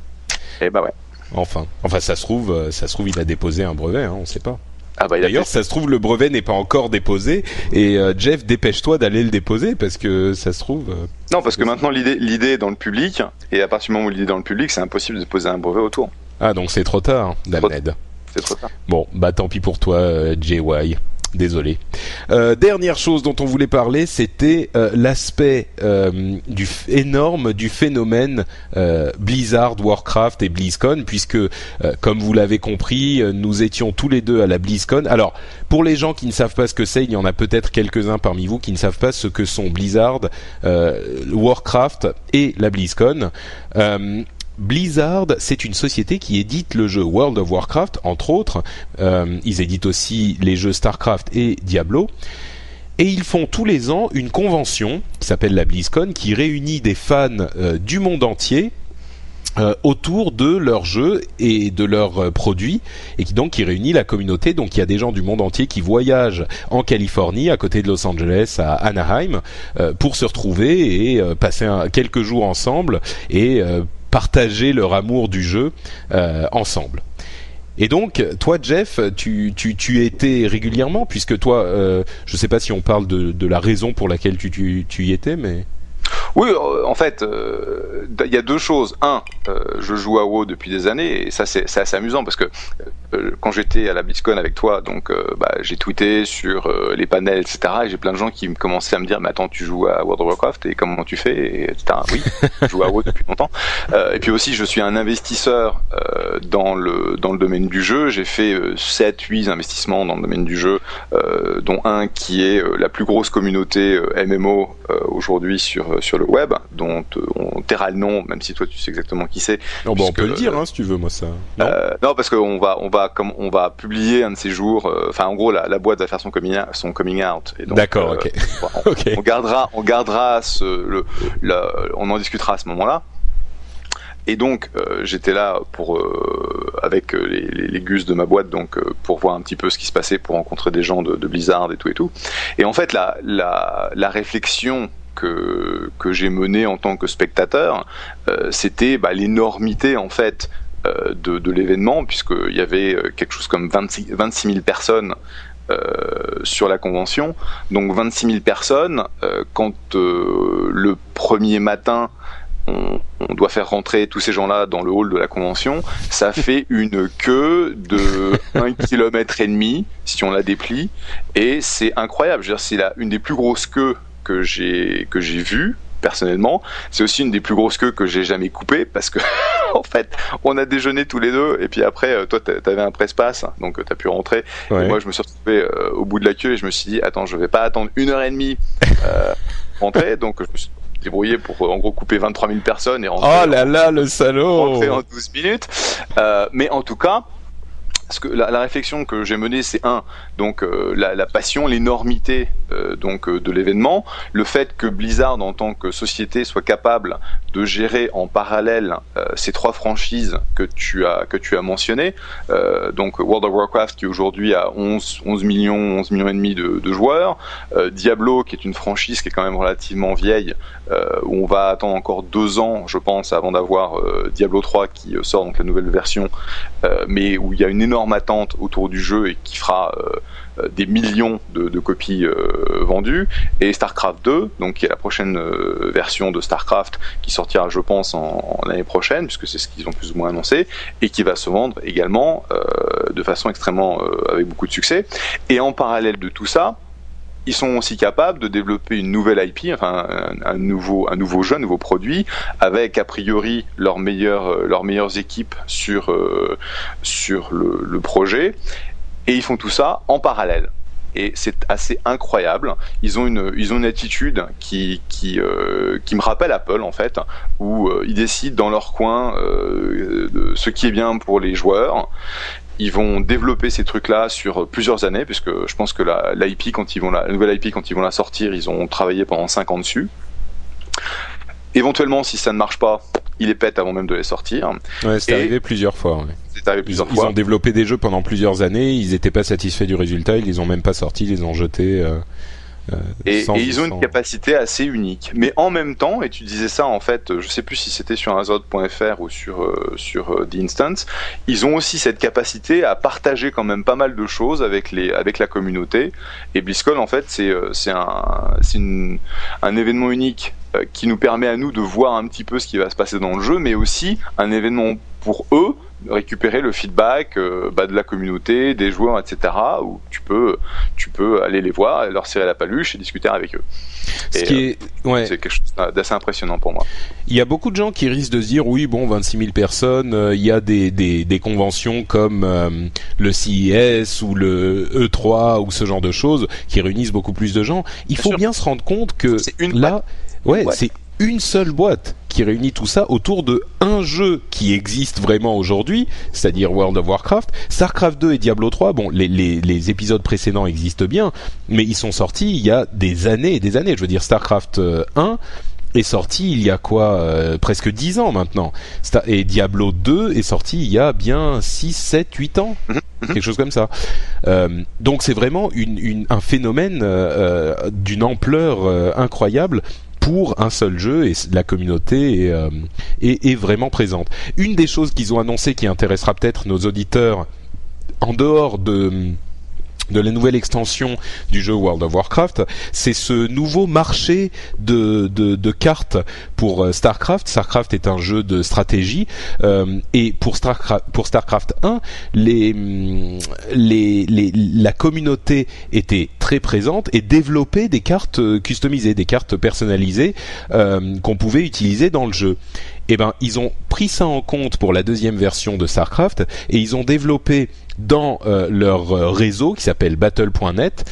Eh bah ouais. Enfin, enfin, ça se trouve, euh, ça se trouve, il a déposé un brevet, hein, on sait pas. Ah bah, D'ailleurs, ça se trouve, le brevet n'est pas encore déposé et euh, Jeff, dépêche-toi d'aller le déposer parce que ça se trouve. non, parce que maintenant l'idée, l'idée est dans le public et à partir du moment où l'idée est dans le public, c'est impossible de déposer un brevet autour. Ah donc c'est trop tard, Damned. C'est. Bon, bah tant pis pour toi, euh, JY. Désolé. Euh, dernière chose dont on voulait parler, c'était euh, l'aspect énorme du phénomène Blizzard, Warcraft et BlizzCon, puisque, comme vous l'avez compris, nous étions tous les deux à la BlizzCon. Alors, pour les gens qui ne savent pas ce que c'est, il y en a peut-être quelques-uns parmi vous qui ne savent pas ce que sont Blizzard, Warcraft et la BlizzCon. Blizzard, c'est une société qui édite le jeu World of Warcraft, entre autres. Euh, ils éditent aussi les jeux Starcraft et Diablo. Et ils font tous les ans une convention qui s'appelle la BlizzCon, qui réunit des fans euh, du monde entier euh, autour de leurs jeux et de leurs produits et donc qui réunit la communauté donc il y a des gens du monde entier qui voyagent en Californie à côté de Los Angeles à Anaheim pour se retrouver et passer quelques jours ensemble et partager leur amour du jeu euh, ensemble. Et donc, toi, Jeff, tu, tu, tu étais régulièrement, puisque toi, euh, je ne sais pas si on parle de, de la raison pour laquelle tu, tu, tu y étais, mais... Oui, euh, en fait, il y a deux choses. Un, je joue à WoW depuis des années, et ça c'est assez amusant, parce que quand j'étais à la BlizzCon avec toi, donc euh, bah, j'ai tweeté sur euh, les panels, etc. Et j'ai plein de gens qui me commençaient à me dire, mais attends, tu joues à World of Warcraft et comment tu fais, et, etc. Oui, je joue à WoW depuis longtemps. et puis aussi, je suis un investisseur dans le dans le domaine du jeu. J'ai fait 7, 8 investissements dans le domaine du jeu, dont un qui est la plus grosse communauté MMO aujourd'hui sur sur le web, dont on taira le nom, même si toi tu sais exactement qui c'est. Oh, bah, on peut le dire, hein, si tu veux, moi ça. Non, non parce qu'on va on va comme on va publier un de ces jours. Euh, enfin, en gros, la, boîte va faire son coming, son coming out. D'accord, euh, ok. on, gardera, on gardera ce, le, on en discutera à ce moment-là. Et donc euh, j'étais là pour avec les, les, gus de ma boîte donc pour voir un petit peu ce qui se passait, pour rencontrer des gens de, Blizzard et tout et tout. Et en fait la la, la réflexion que que j'ai menée en tant que spectateur, c'était bah, l'énormité en fait de, de l'événement, puisqu'il y avait euh, quelque chose comme 26, 26 000 personnes euh, sur la convention. Donc 26 000 personnes, quand le premier matin, on, on, doit faire rentrer tous ces gens-là dans le hall de la convention, ça fait une queue de 1 km et demi si on la déplie, et c'est incroyable. C'est une des plus grosses queues que j'ai que j'ai vues personnellement. C'est aussi une des plus grosses queues que j'ai jamais coupées parce que en fait, on a déjeuné tous les deux et puis après, euh, toi, t'avais un presse-passe, donc euh, t'as pu rentrer. Et moi, je me suis retrouvé euh, au bout de la queue et je me suis dit, attends, je vais pas attendre une heure et demie euh, rentrer, donc je me suis débrouillé pour en gros couper 23 000 personnes et rentrer. Oh là là, le salaud Rentrer en 12 minutes. mais en tout cas, la, réflexion que j'ai menée, c'est un, donc euh, la, la, passion, l'énormité euh, donc euh, de l'événement, le fait que Blizzard en tant que société soit capable de gérer en parallèle ces trois franchises que tu as que tu as mentionnées, donc World of Warcraft qui aujourd'hui a 11 11 millions 11 millions et demi de, de joueurs, Diablo qui est une franchise qui est quand même relativement vieille, où on va attendre encore deux ans, je pense, avant d'avoir Diablo 3 qui sort donc la nouvelle version, mais où il y a une énorme attente autour du jeu et qui fera euh, euh, des millions de, copies euh, vendues, et StarCraft 2, donc qui est la prochaine version de StarCraft qui sortira, je pense, en, l'année prochaine, puisque c'est ce qu'ils ont plus ou moins annoncé, et qui va se vendre également de façon extrêmement avec beaucoup de succès. Et en parallèle de tout ça, ils sont aussi capables de développer une nouvelle IP, enfin un, nouveau, un nouveau jeu, un nouveau produit, avec a priori leurs meilleures, euh, leurs meilleures équipes sur, euh, sur le, projet, et ils font tout ça en parallèle. Et c'est assez incroyable. Ils ont une, ils ont une attitude qui, qui, euh, qui me rappelle Apple en fait, où ils décident dans leur coin ce qui est bien pour les joueurs ils vont développer ces trucs-là sur plusieurs années, puisque je pense que la, l'IP, quand ils vont la, nouvelle IP, quand ils vont la sortir, ils ont travaillé pendant 5 ans dessus. Éventuellement, si ça ne marche pas, ils les pètent avant même de les sortir. Ouais, c'est arrivé plusieurs fois. C'est arrivé plusieurs ils, fois. Ils ont développé des jeux pendant plusieurs années, ils n'étaient pas satisfaits du résultat, ils les ont même pas sortis, ils les ont jetés. Euh, euh, et, ils ont une capacité assez unique. Mais en même temps, et tu disais ça en fait, je sais plus si c'était sur Azot.fr ou sur euh, sur euh, The Instance, ils ont aussi cette capacité à partager quand même pas mal de choses avec les avec la communauté. Et BlizzCon en fait, c'est c'est un c'est un événement unique qui nous permet à nous de voir un petit peu ce qui va se passer dans le jeu, mais aussi un événement pour eux récupérer le feedback euh, bah, de la communauté, des joueurs, etc. Où tu peux, tu peux aller les voir, leur serrer la paluche et discuter avec eux. Ce qui est, euh, ouais. c'est quelque chose d'assez impressionnant pour moi. Il y a beaucoup de gens qui risquent de se dire oui, bon, 26 000 personnes, euh, il y a des, des, des conventions comme le CIS ou le E3 ou ce genre de choses qui réunissent beaucoup plus de gens. Il faut bien se rendre compte que une là, ouais, c'est une seule boîte qui réunit tout ça autour de un jeu qui existe vraiment aujourd'hui, c'est-à-dire World of Warcraft. Starcraft 2 et Diablo 3, bon, les, les, les, épisodes précédents existent bien, mais ils sont sortis il y a des années et des années. Je veux dire, Starcraft 1 euh, est sorti il y a quoi euh, presque 10 ans maintenant et Diablo 2 est sorti il y a bien 6 7 8 ans mhm. quelque chose comme ça euh, donc c'est vraiment une, une, un phénomène euh, d'une ampleur incroyable pour un seul jeu et la communauté est, euh, est vraiment présente. Une des choses qu'ils ont annoncé qui intéressera peut-être nos auditeurs en dehors de de la nouvelle extension du jeu World of Warcraft, c'est ce nouveau marché de, de, cartes pour euh, Starcraft. Starcraft est un jeu de stratégie euh, et pour Starcraft, pour Starcraft 1, les, mm, la communauté était très présente et développait des cartes euh, customisées, des cartes personnalisées qu'on pouvait utiliser dans le jeu eh ben ils ont pris ça en compte pour la deuxième version de Starcraft et ils ont développé dans euh, leur euh, réseau qui s'appelle Battle.net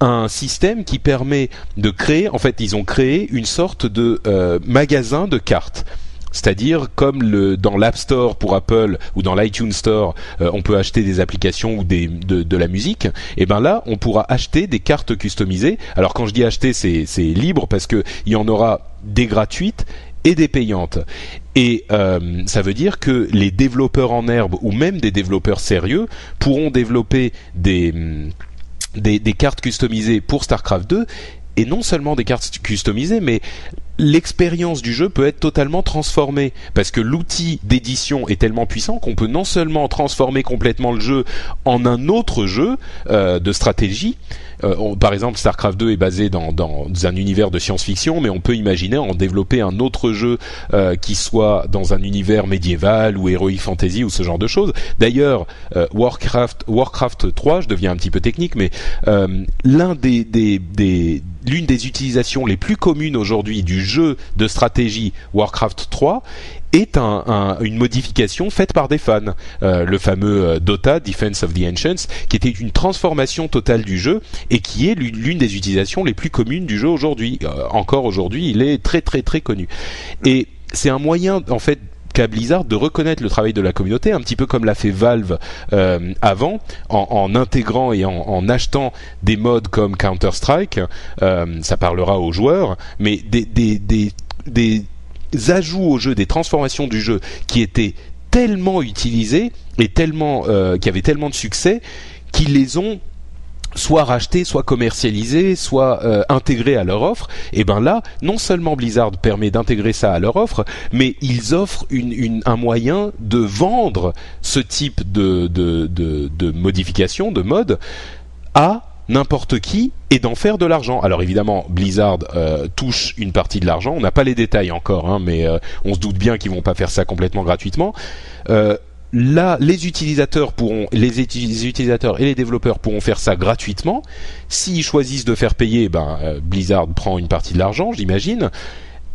un système qui permet de créer, en fait, ils ont créé une sorte de euh, magasin de cartes. C'est-à-dire comme dans l'App Store pour Apple ou dans l'iTunes Store, on peut acheter des applications ou de, la musique. Et ben là, on pourra acheter des cartes customisées. Alors quand je dis acheter, c'est, libre parce que il y en aura des gratuites et des payantes. Et euh, ça veut dire que les développeurs en herbe ou même des développeurs sérieux pourront développer des, des, des cartes customisées pour StarCraft 2 et non seulement des cartes customisées, mais l'expérience du jeu peut être totalement transformée parce que l'outil d'édition est tellement puissant qu'on peut non seulement transformer complètement le jeu en un autre jeu euh, de stratégie, euh, par exemple, StarCraft 2 est basé dans, dans un univers de science-fiction, mais on peut imaginer en développer un autre jeu euh, qui soit dans un univers médiéval ou heroic fantasy ou ce genre de choses. D'ailleurs, euh, Warcraft, Warcraft 3, je deviens un petit peu technique, mais euh, l'un des, des, des l'une des utilisations les plus communes aujourd'hui du jeu de stratégie Warcraft 3 est un, un, une modification faite par des fans. Euh, le fameux euh, Dota, Defense of the Ancients, qui était une transformation totale du jeu et qui est l'une des utilisations les plus communes du jeu aujourd'hui. Euh, encore aujourd'hui, il est très très très connu. Et c'est un moyen, en fait, qu'a Blizzard de reconnaître le travail de la communauté, un petit peu comme l'a fait Valve euh, avant, en, intégrant et en, achetant des modes comme Counter Strike. Euh, ça parlera aux joueurs, mais des, ajouts au jeu, des transformations du jeu qui étaient tellement utilisés et tellement euh, qui avaient tellement de succès qu'ils les ont soit rachetés, soit commercialisés, soit euh, intégrés à leur offre, et ben là, non seulement Blizzard permet d'intégrer ça à leur offre, mais ils offrent une, un moyen de vendre ce type de, de, de, de modification, de mode, à n'importe qui et d'en faire de l'argent. Alors évidemment, Blizzard euh, touche une partie de l'argent. On n'a pas les détails encore, hein, mais euh, on se doute bien qu'ils vont pas faire ça complètement gratuitement. Euh, là, les utilisateurs pourront, les, utilisateurs et les développeurs pourront faire ça gratuitement. S'ils choisissent de faire payer, ben euh, Blizzard prend une partie de l'argent, j'imagine.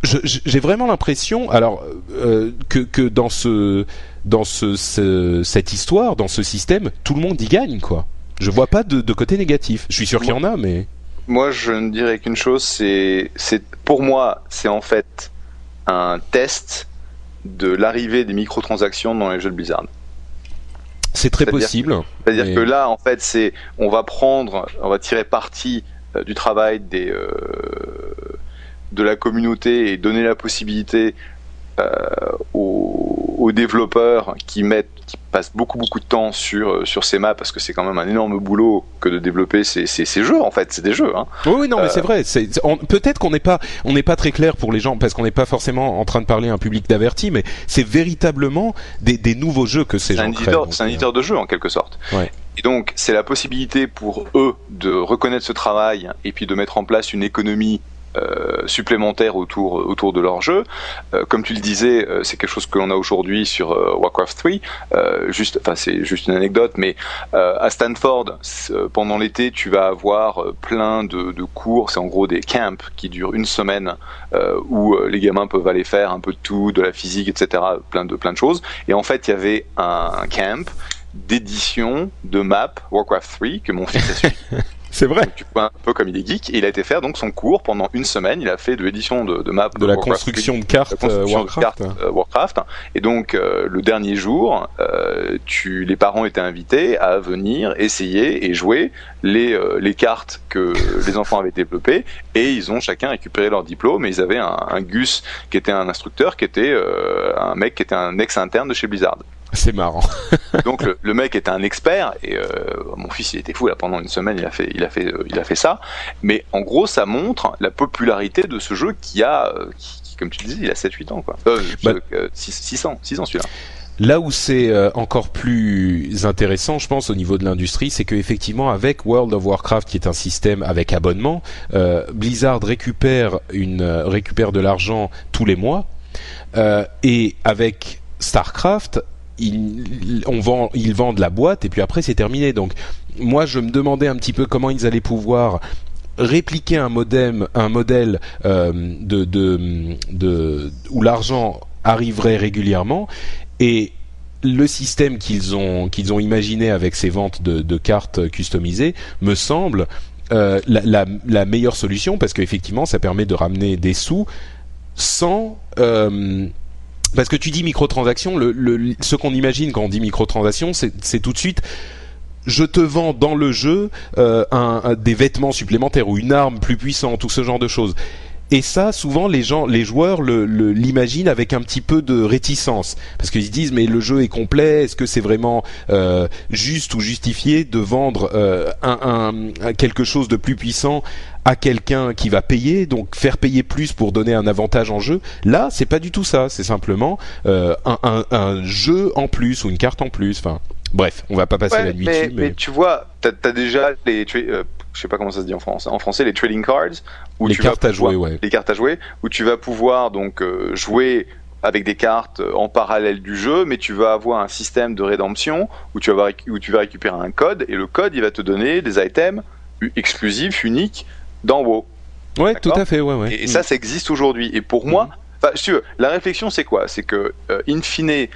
J'ai vraiment l'impression, alors euh, que, que dans ce, dans ce, ce, cette histoire, dans ce système, tout le monde y gagne, quoi. Je vois pas de, côté négatif. Je suis sûr qu'il y en a, mais. Moi, je ne dirais qu'une chose, c'est, pour moi, c'est en fait un test de l'arrivée des microtransactions dans les jeux de Blizzard. C'est très possible. C'est-à-dire Mais- que là, en fait, c'est, on va prendre, on va tirer parti euh, du travail des, euh, de la communauté et donner la possibilité aux, aux développeurs qui mettent, qui passent beaucoup beaucoup de temps sur euh, sur ces maps parce que c'est quand même un énorme boulot que de développer ces, ces, ces jeux. En fait, c'est des jeux. Hein. Oui, oui, non, mais Euh, c'est vrai. C'est, on- peut-être qu'on n'est pas, on n'est pas très clair pour les gens parce qu'on n'est pas forcément en train de parler à un public d'averti, mais c'est véritablement des, des nouveaux jeux que ces gens créent. éditeur, c'est un euh, éditeur de jeu en quelque sorte. Ouais. Et donc, c'est la possibilité pour eux de reconnaître ce travail et puis de mettre en place une économie euh, supplémentaire autour autour de leur jeu. Euh, comme tu le disais, euh, c'est quelque chose que l'on a aujourd'hui sur euh, Warcraft 3. Euh, juste, c'est juste une anecdote, mais euh, à Stanford, euh, pendant l'été, tu vas avoir euh, plein de, cours. C'est en gros des camps qui durent une semaine euh, où euh, les gamins peuvent aller faire un peu de tout, de la physique, etc. Plein de plein de choses. Et en fait, il y avait un camp d'édition de map Warcraft 3 que mon fils a suivi. C'est vrai. Donc, un peu comme il est geek et il a été faire donc son cours pendant une semaine. Il a fait de l'édition de, de map De la Warcraft construction de cartes euh, construction Warcraft. de cartes euh, Warcraft. Et donc euh, le dernier jour, euh, tu, les parents étaient invités à venir essayer et jouer les, les cartes que les enfants avaient développées et ils ont chacun récupéré leur diplôme et ils avaient un, un Gus qui était un instructeur qui était un mec qui était un ex interne de chez Blizzard. C'est marrant. Donc le, le mec était un expert et euh, mon fils il était fou là pendant une semaine il a fait il a fait euh, il a fait ça mais en gros ça montre la popularité de ce jeu qui a euh, qui, qui, comme tu le disais il a 7 8 ans quoi. Euh, Bah- euh, 6, 6 ans 6 ans celui-là. Là où c'est encore plus intéressant, je pense, au niveau de l'industrie, c'est qu'effectivement, avec World of Warcraft, qui est un système avec abonnement, euh, Blizzard récupère une récupère de l'argent tous les mois, et avec Starcraft, ils, on vend, ils vendent la boîte et puis après c'est terminé. Donc moi je me demandais un petit peu comment ils allaient pouvoir répliquer un modem, un modèle de, où l'argent arriverait régulièrement et le système qu'ils ont imaginé avec ces ventes de, cartes customisées me semble euh, la, meilleure solution parce qu'effectivement ça permet de ramener des sous sans euh, parce que tu dis microtransaction, le, le, ce qu'on imagine quand on dit microtransaction, c'est tout de suite je te vends dans le jeu euh, un, des vêtements supplémentaires ou une arme plus puissante ou ce genre de choses. Et ça, souvent, les gens, les joueurs le, l'imaginent avec un petit peu de réticence, parce qu'ils se disent mais le jeu est complet, est-ce que c'est vraiment euh, juste ou justifié de vendre euh, un, un, quelque chose de plus puissant à quelqu'un qui va payer, donc faire payer plus pour donner un avantage en jeu. Là, c'est pas du tout ça. C'est simplement euh, un, un, un, jeu en plus ou une carte en plus. Enfin, bref, on va pas passer la nuit mais, dessus. Mais... mais tu vois, t'as as déjà les, euh, je sais pas comment ça se dit en français, en français les trading cards, où les tu cartes vas à pouvoir, jouer, ouais. les cartes à jouer, où tu vas pouvoir donc euh, jouer avec des cartes en parallèle du jeu, mais tu vas avoir un système de rédemption où tu vas où tu vas récupérer un code et le code il va te donner des items exclusifs, uniques dans WoW. Ouais, tout à fait, ouais, ouais. Et, et ça, ça existe aujourd'hui. Et pour moi, enfin, si tu veux, la réflexion c'est quoi? C'est que euh, in fine,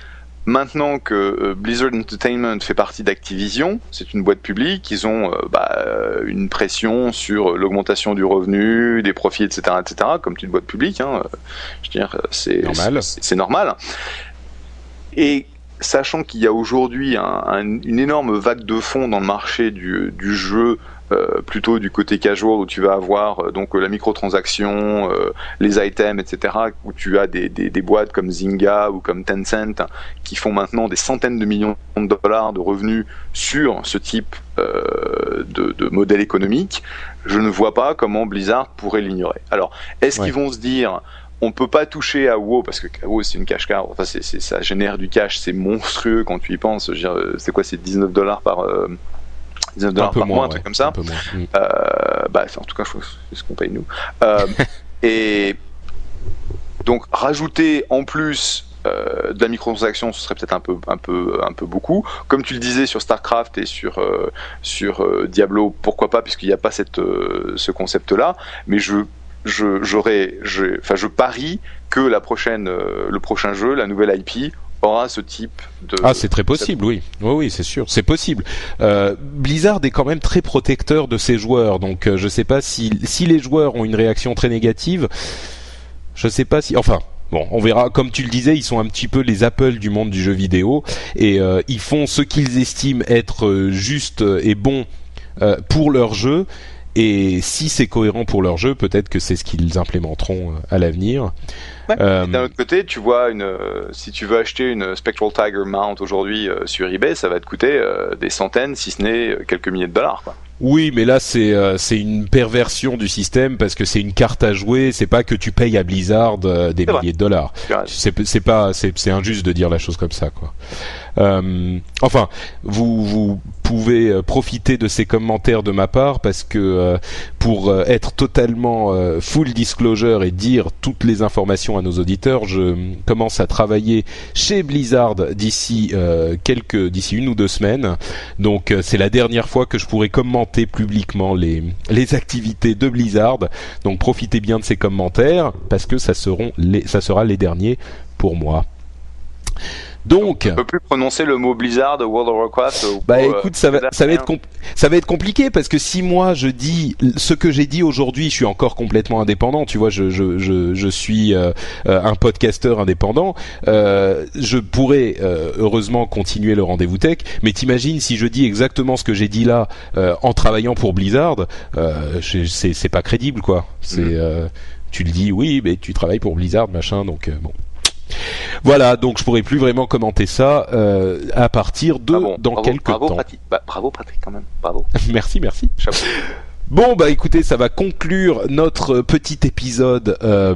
Maintenant que euh, Blizzard Entertainment fait partie d'Activision, c'est une boîte publique, ils ont euh, bah, une pression sur l'augmentation du revenu, des profits, etc., etc. Comme toute boîte publique, hein, je veux dire, c'est normal. C'est normal. Et sachant qu'il y a aujourd'hui un, un, une énorme vague de fonds dans le marché du, du jeu euh, plutôt du côté casual où tu vas avoir euh, donc la microtransaction, euh, les items, etc. Où tu as des, des, des, boîtes comme Zynga ou comme Tencent qui font maintenant des centaines de millions de dollars de revenus sur ce type euh, de, de, modèle économique. Je ne vois pas comment Blizzard pourrait l'ignorer. Alors, est-ce ouais. qu'ils vont se dire on peut pas toucher à WoW parce que WoW c'est une cash card. Enfin, ça génère du cash, c'est monstrueux quand tu y penses. C'est quoi, c'est 19 dollars par euh, 19 dollars par moins, mois, un truc ouais, comme ça. Moins. Mm. Euh, bah, en tout cas, c'est ce qu'on paye nous. Euh, et donc, rajouter en plus euh, de la microtransaction, ce serait peut-être un peu, un peu, un peu beaucoup. Comme tu le disais sur Starcraft et sur euh, sur Diablo, pourquoi pas, puisqu'il n'y a pas cette ce concept-là. Mais je je je, enfin, je parie que la prochaine, le prochain jeu, la nouvelle IP aura ce type de. Ah, c'est très possible, oui. Oui, oui, c'est sûr, c'est possible. Euh, Blizzard est quand même très protecteur de ses joueurs, donc euh, je sais pas si si les joueurs ont une réaction très négative. Je sais pas si, enfin. Bon, on verra. Comme tu le disais, ils sont un petit peu les Apple du monde du jeu vidéo et euh, ils font ce qu'ils estiment être juste et bon pour leur jeu. Et si c'est cohérent pour leur jeu, peut-être que c'est ce qu'ils implémenteront à l'avenir. Ouais. Euh... D'un autre côté, tu vois, une, euh, si tu veux acheter une Spectral Tiger Mount aujourd'hui euh, sur eBay, ça va te coûter euh, des centaines, si ce n'est quelques milliers de dollars. Quoi. Oui, mais là c'est euh, c'est une perversion du système parce que c'est une carte à jouer. C'est pas que tu payes à Blizzard euh, des milliers de dollars. C'est c'est pas c'est c'est injuste de dire la chose comme ça quoi. Euh, enfin, vous vous pouvez profiter de ces commentaires de ma part parce que pour être totalement full disclosure et dire toutes les informations à nos auditeurs, je commence à travailler chez Blizzard d'ici quelques d'ici une ou deux semaines. Donc c'est la dernière fois que je pourrai commenter publiquement les, les activités de Blizzard. Donc profitez bien de ces commentaires parce que ça seront les, ça sera les derniers pour moi. Donc, on peut plus prononcer le mot Blizzard World of Warcraft. Bah euh, écoute, ça va, ça va être ça va être compliqué parce que si moi je dis ce que j'ai dit aujourd'hui, je suis encore complètement indépendant. Tu vois, je je je, je suis euh, un podcasteur indépendant. Euh, je pourrais euh, heureusement continuer le rendez-vous tech, mais t'imagines si je dis exactement ce que j'ai dit là en travaillant pour Blizzard, c'est c'est pas crédible quoi. C'est mm. tu le dis oui, mais tu travailles pour Blizzard machin, donc bon. Voilà, donc je pourrais plus vraiment commenter ça euh, à partir de ah bon, dans bravo, quelques bravo, temps. Pratique. Bah, bravo Patrick quand même, bravo. merci, merci. Chapeau. Bon bah écoutez, ça va conclure notre petit épisode, euh,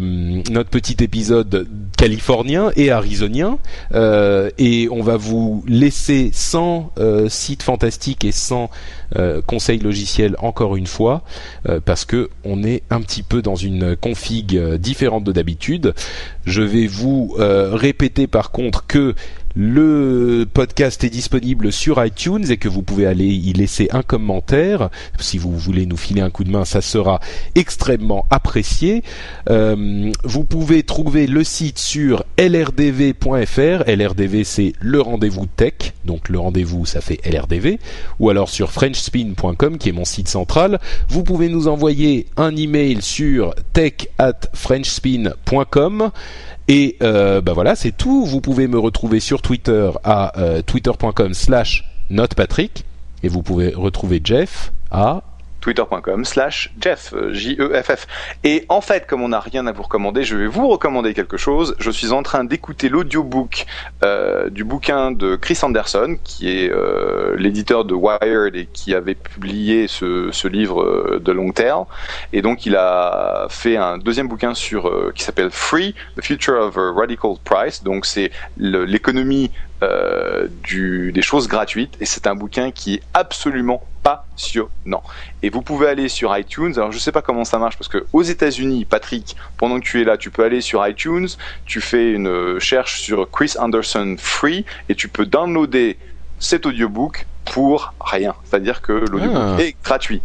notre petit épisode californien et arizonien, euh, et on va vous laisser sans euh, site fantastique et sans euh, conseil logiciel encore une fois, parce que on est un petit peu dans une config différente de d'habitude. Je vais vous répéter par contre que le podcast est disponible sur iTunes et que vous pouvez aller y laisser un commentaire. Si vous voulez nous filer un coup de main, ça sera extrêmement apprécié. Euh, vous pouvez trouver le site sur lrdv.fr. LRDV c'est le rendez-vous tech, donc le rendez-vous ça fait LRDV, ou alors sur frenchspin.com qui est mon site central. Vous pouvez nous envoyer un email sur tech at frenchspin.com. Et euh, bah voilà, c'est tout. Vous pouvez me retrouver sur Twitter à euh, twitter.com slash notepatrick. Et vous pouvez retrouver Jeff à twitter.com slash Jeff, J-E-F-F. Et en fait, comme on n'a rien à vous recommander, je vais vous recommander quelque chose. Je suis en train d'écouter l'audiobook euh, du bouquin de Chris Anderson, qui est euh, l'éditeur de Wired et qui avait publié ce, livre euh, de long terme. Et donc, il a fait un deuxième bouquin sur euh, qui s'appelle Free, The Future of a Radical Price. Donc, c'est l'économie euh, des choses gratuites et c'est un bouquin qui est absolument passionnant. Et vous pouvez aller sur iTunes. Alors je sais pas comment ça marche parce que aux États-Unis, Patrick, pendant que tu es là, tu peux aller sur iTunes, tu fais une recherche sur Chris Anderson Free et tu peux downloader cet audiobook pour rien. C'est-à-dire que l'audiobook Ah. est gratuit.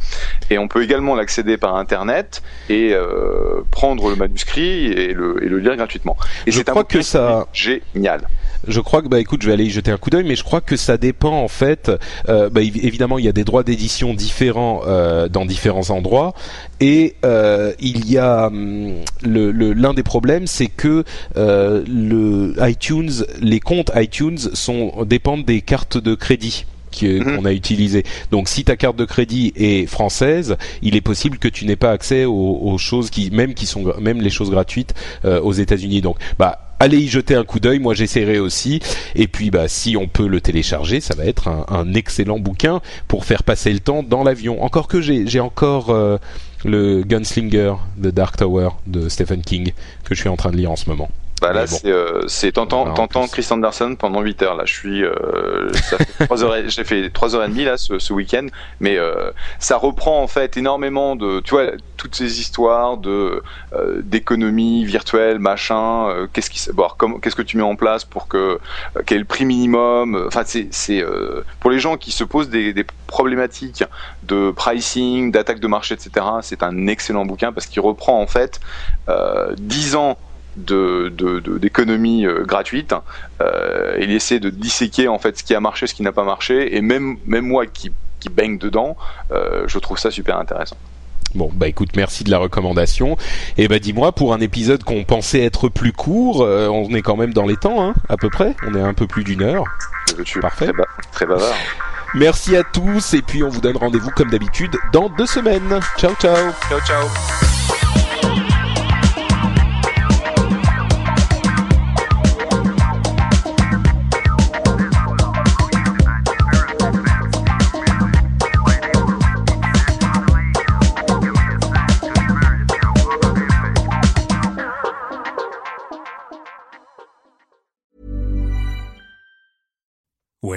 Et on peut également l'accéder par Internet et euh, prendre le manuscrit et le, et le lire gratuitement. Et c'est un que ça- génial. Je crois que bah écoute, je vais aller y jeter un coup d'œil, mais je crois que ça dépend en fait. Euh, bah, évi- évidemment, il y a des droits d'édition différents euh, dans différents endroits, et euh, il y a hum, le le- l'un des problèmes, c'est que le iTunes, les comptes iTunes sont dépendent des cartes de crédit Mhm. qu'on a utilisées. Donc, si ta carte de crédit est française, il est possible que tu n'aies pas accès aux, aux choses qui, même qui sont, même les choses gratuites euh, aux États-Unis. Donc, bah allez y jeter un coup d'œil. Moi, j'essaierai aussi. Et puis, bah, si on peut le télécharger, ça va être un, excellent bouquin pour faire passer le temps dans l'avion. Encore que j'ai, encore euh, le Gunslinger de Dark Tower de Stephen King que je suis en train de lire en ce moment. Bah là, bon. c'est, euh, c'est t'entends, Voilà, plus. Chris Anderson pendant 8 heures. Là, je suis, euh, ça fait 3 heures, et- j'ai fait 3 heures et demie là ce, ce week-end, mais euh, ça reprend en fait énormément de, tu vois, toutes ces histoires de euh, d'économie virtuelle, machin. euh, qu'est-ce qui, bon, qu'est-ce que tu mets en place pour que euh, quel est le prix minimum Enfin, c'est, c'est euh, pour les gens qui se posent des, des problématiques de pricing, d'attaque de marché, etc. C'est un excellent bouquin parce qu'il reprend en fait euh, 10 ans de, de, de- d'économie euh, gratuite. Euh, il essaie de disséquer en fait ce qui a marché, ce qui n'a pas marché, et même même moi qui qui baigne dedans, euh, je trouve ça super intéressant. Bon, bah écoute, merci de la recommandation. Et bah dis-moi, pour un épisode qu'on pensait être plus court, euh, on est quand même dans les temps, hein, à peu près. On est à un peu plus d'une heure. Je Parfait. très, ba- très bavard. Merci à tous, et puis on vous donne rendez-vous comme d'habitude dans deux semaines. Ciao, ciao. Ciao ciao.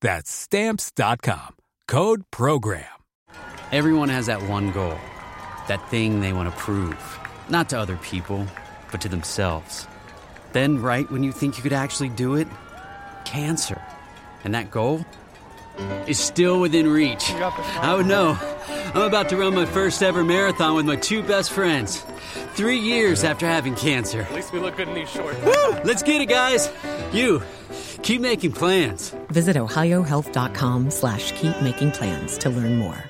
That's stamps.com. Code program. Everyone has that one goal that thing they want to prove. Not to other people, but to themselves. Then, right when you think you could actually do it, cancer. And that goal is still within reach. Oh no, I'm about to run my first ever marathon with my two best friends. Three years after having cancer. At least we look good in these shorts. Woo! Let's get it, guys. You, keep making plans. Visit ohiohealth.com slash keep making plans to learn more.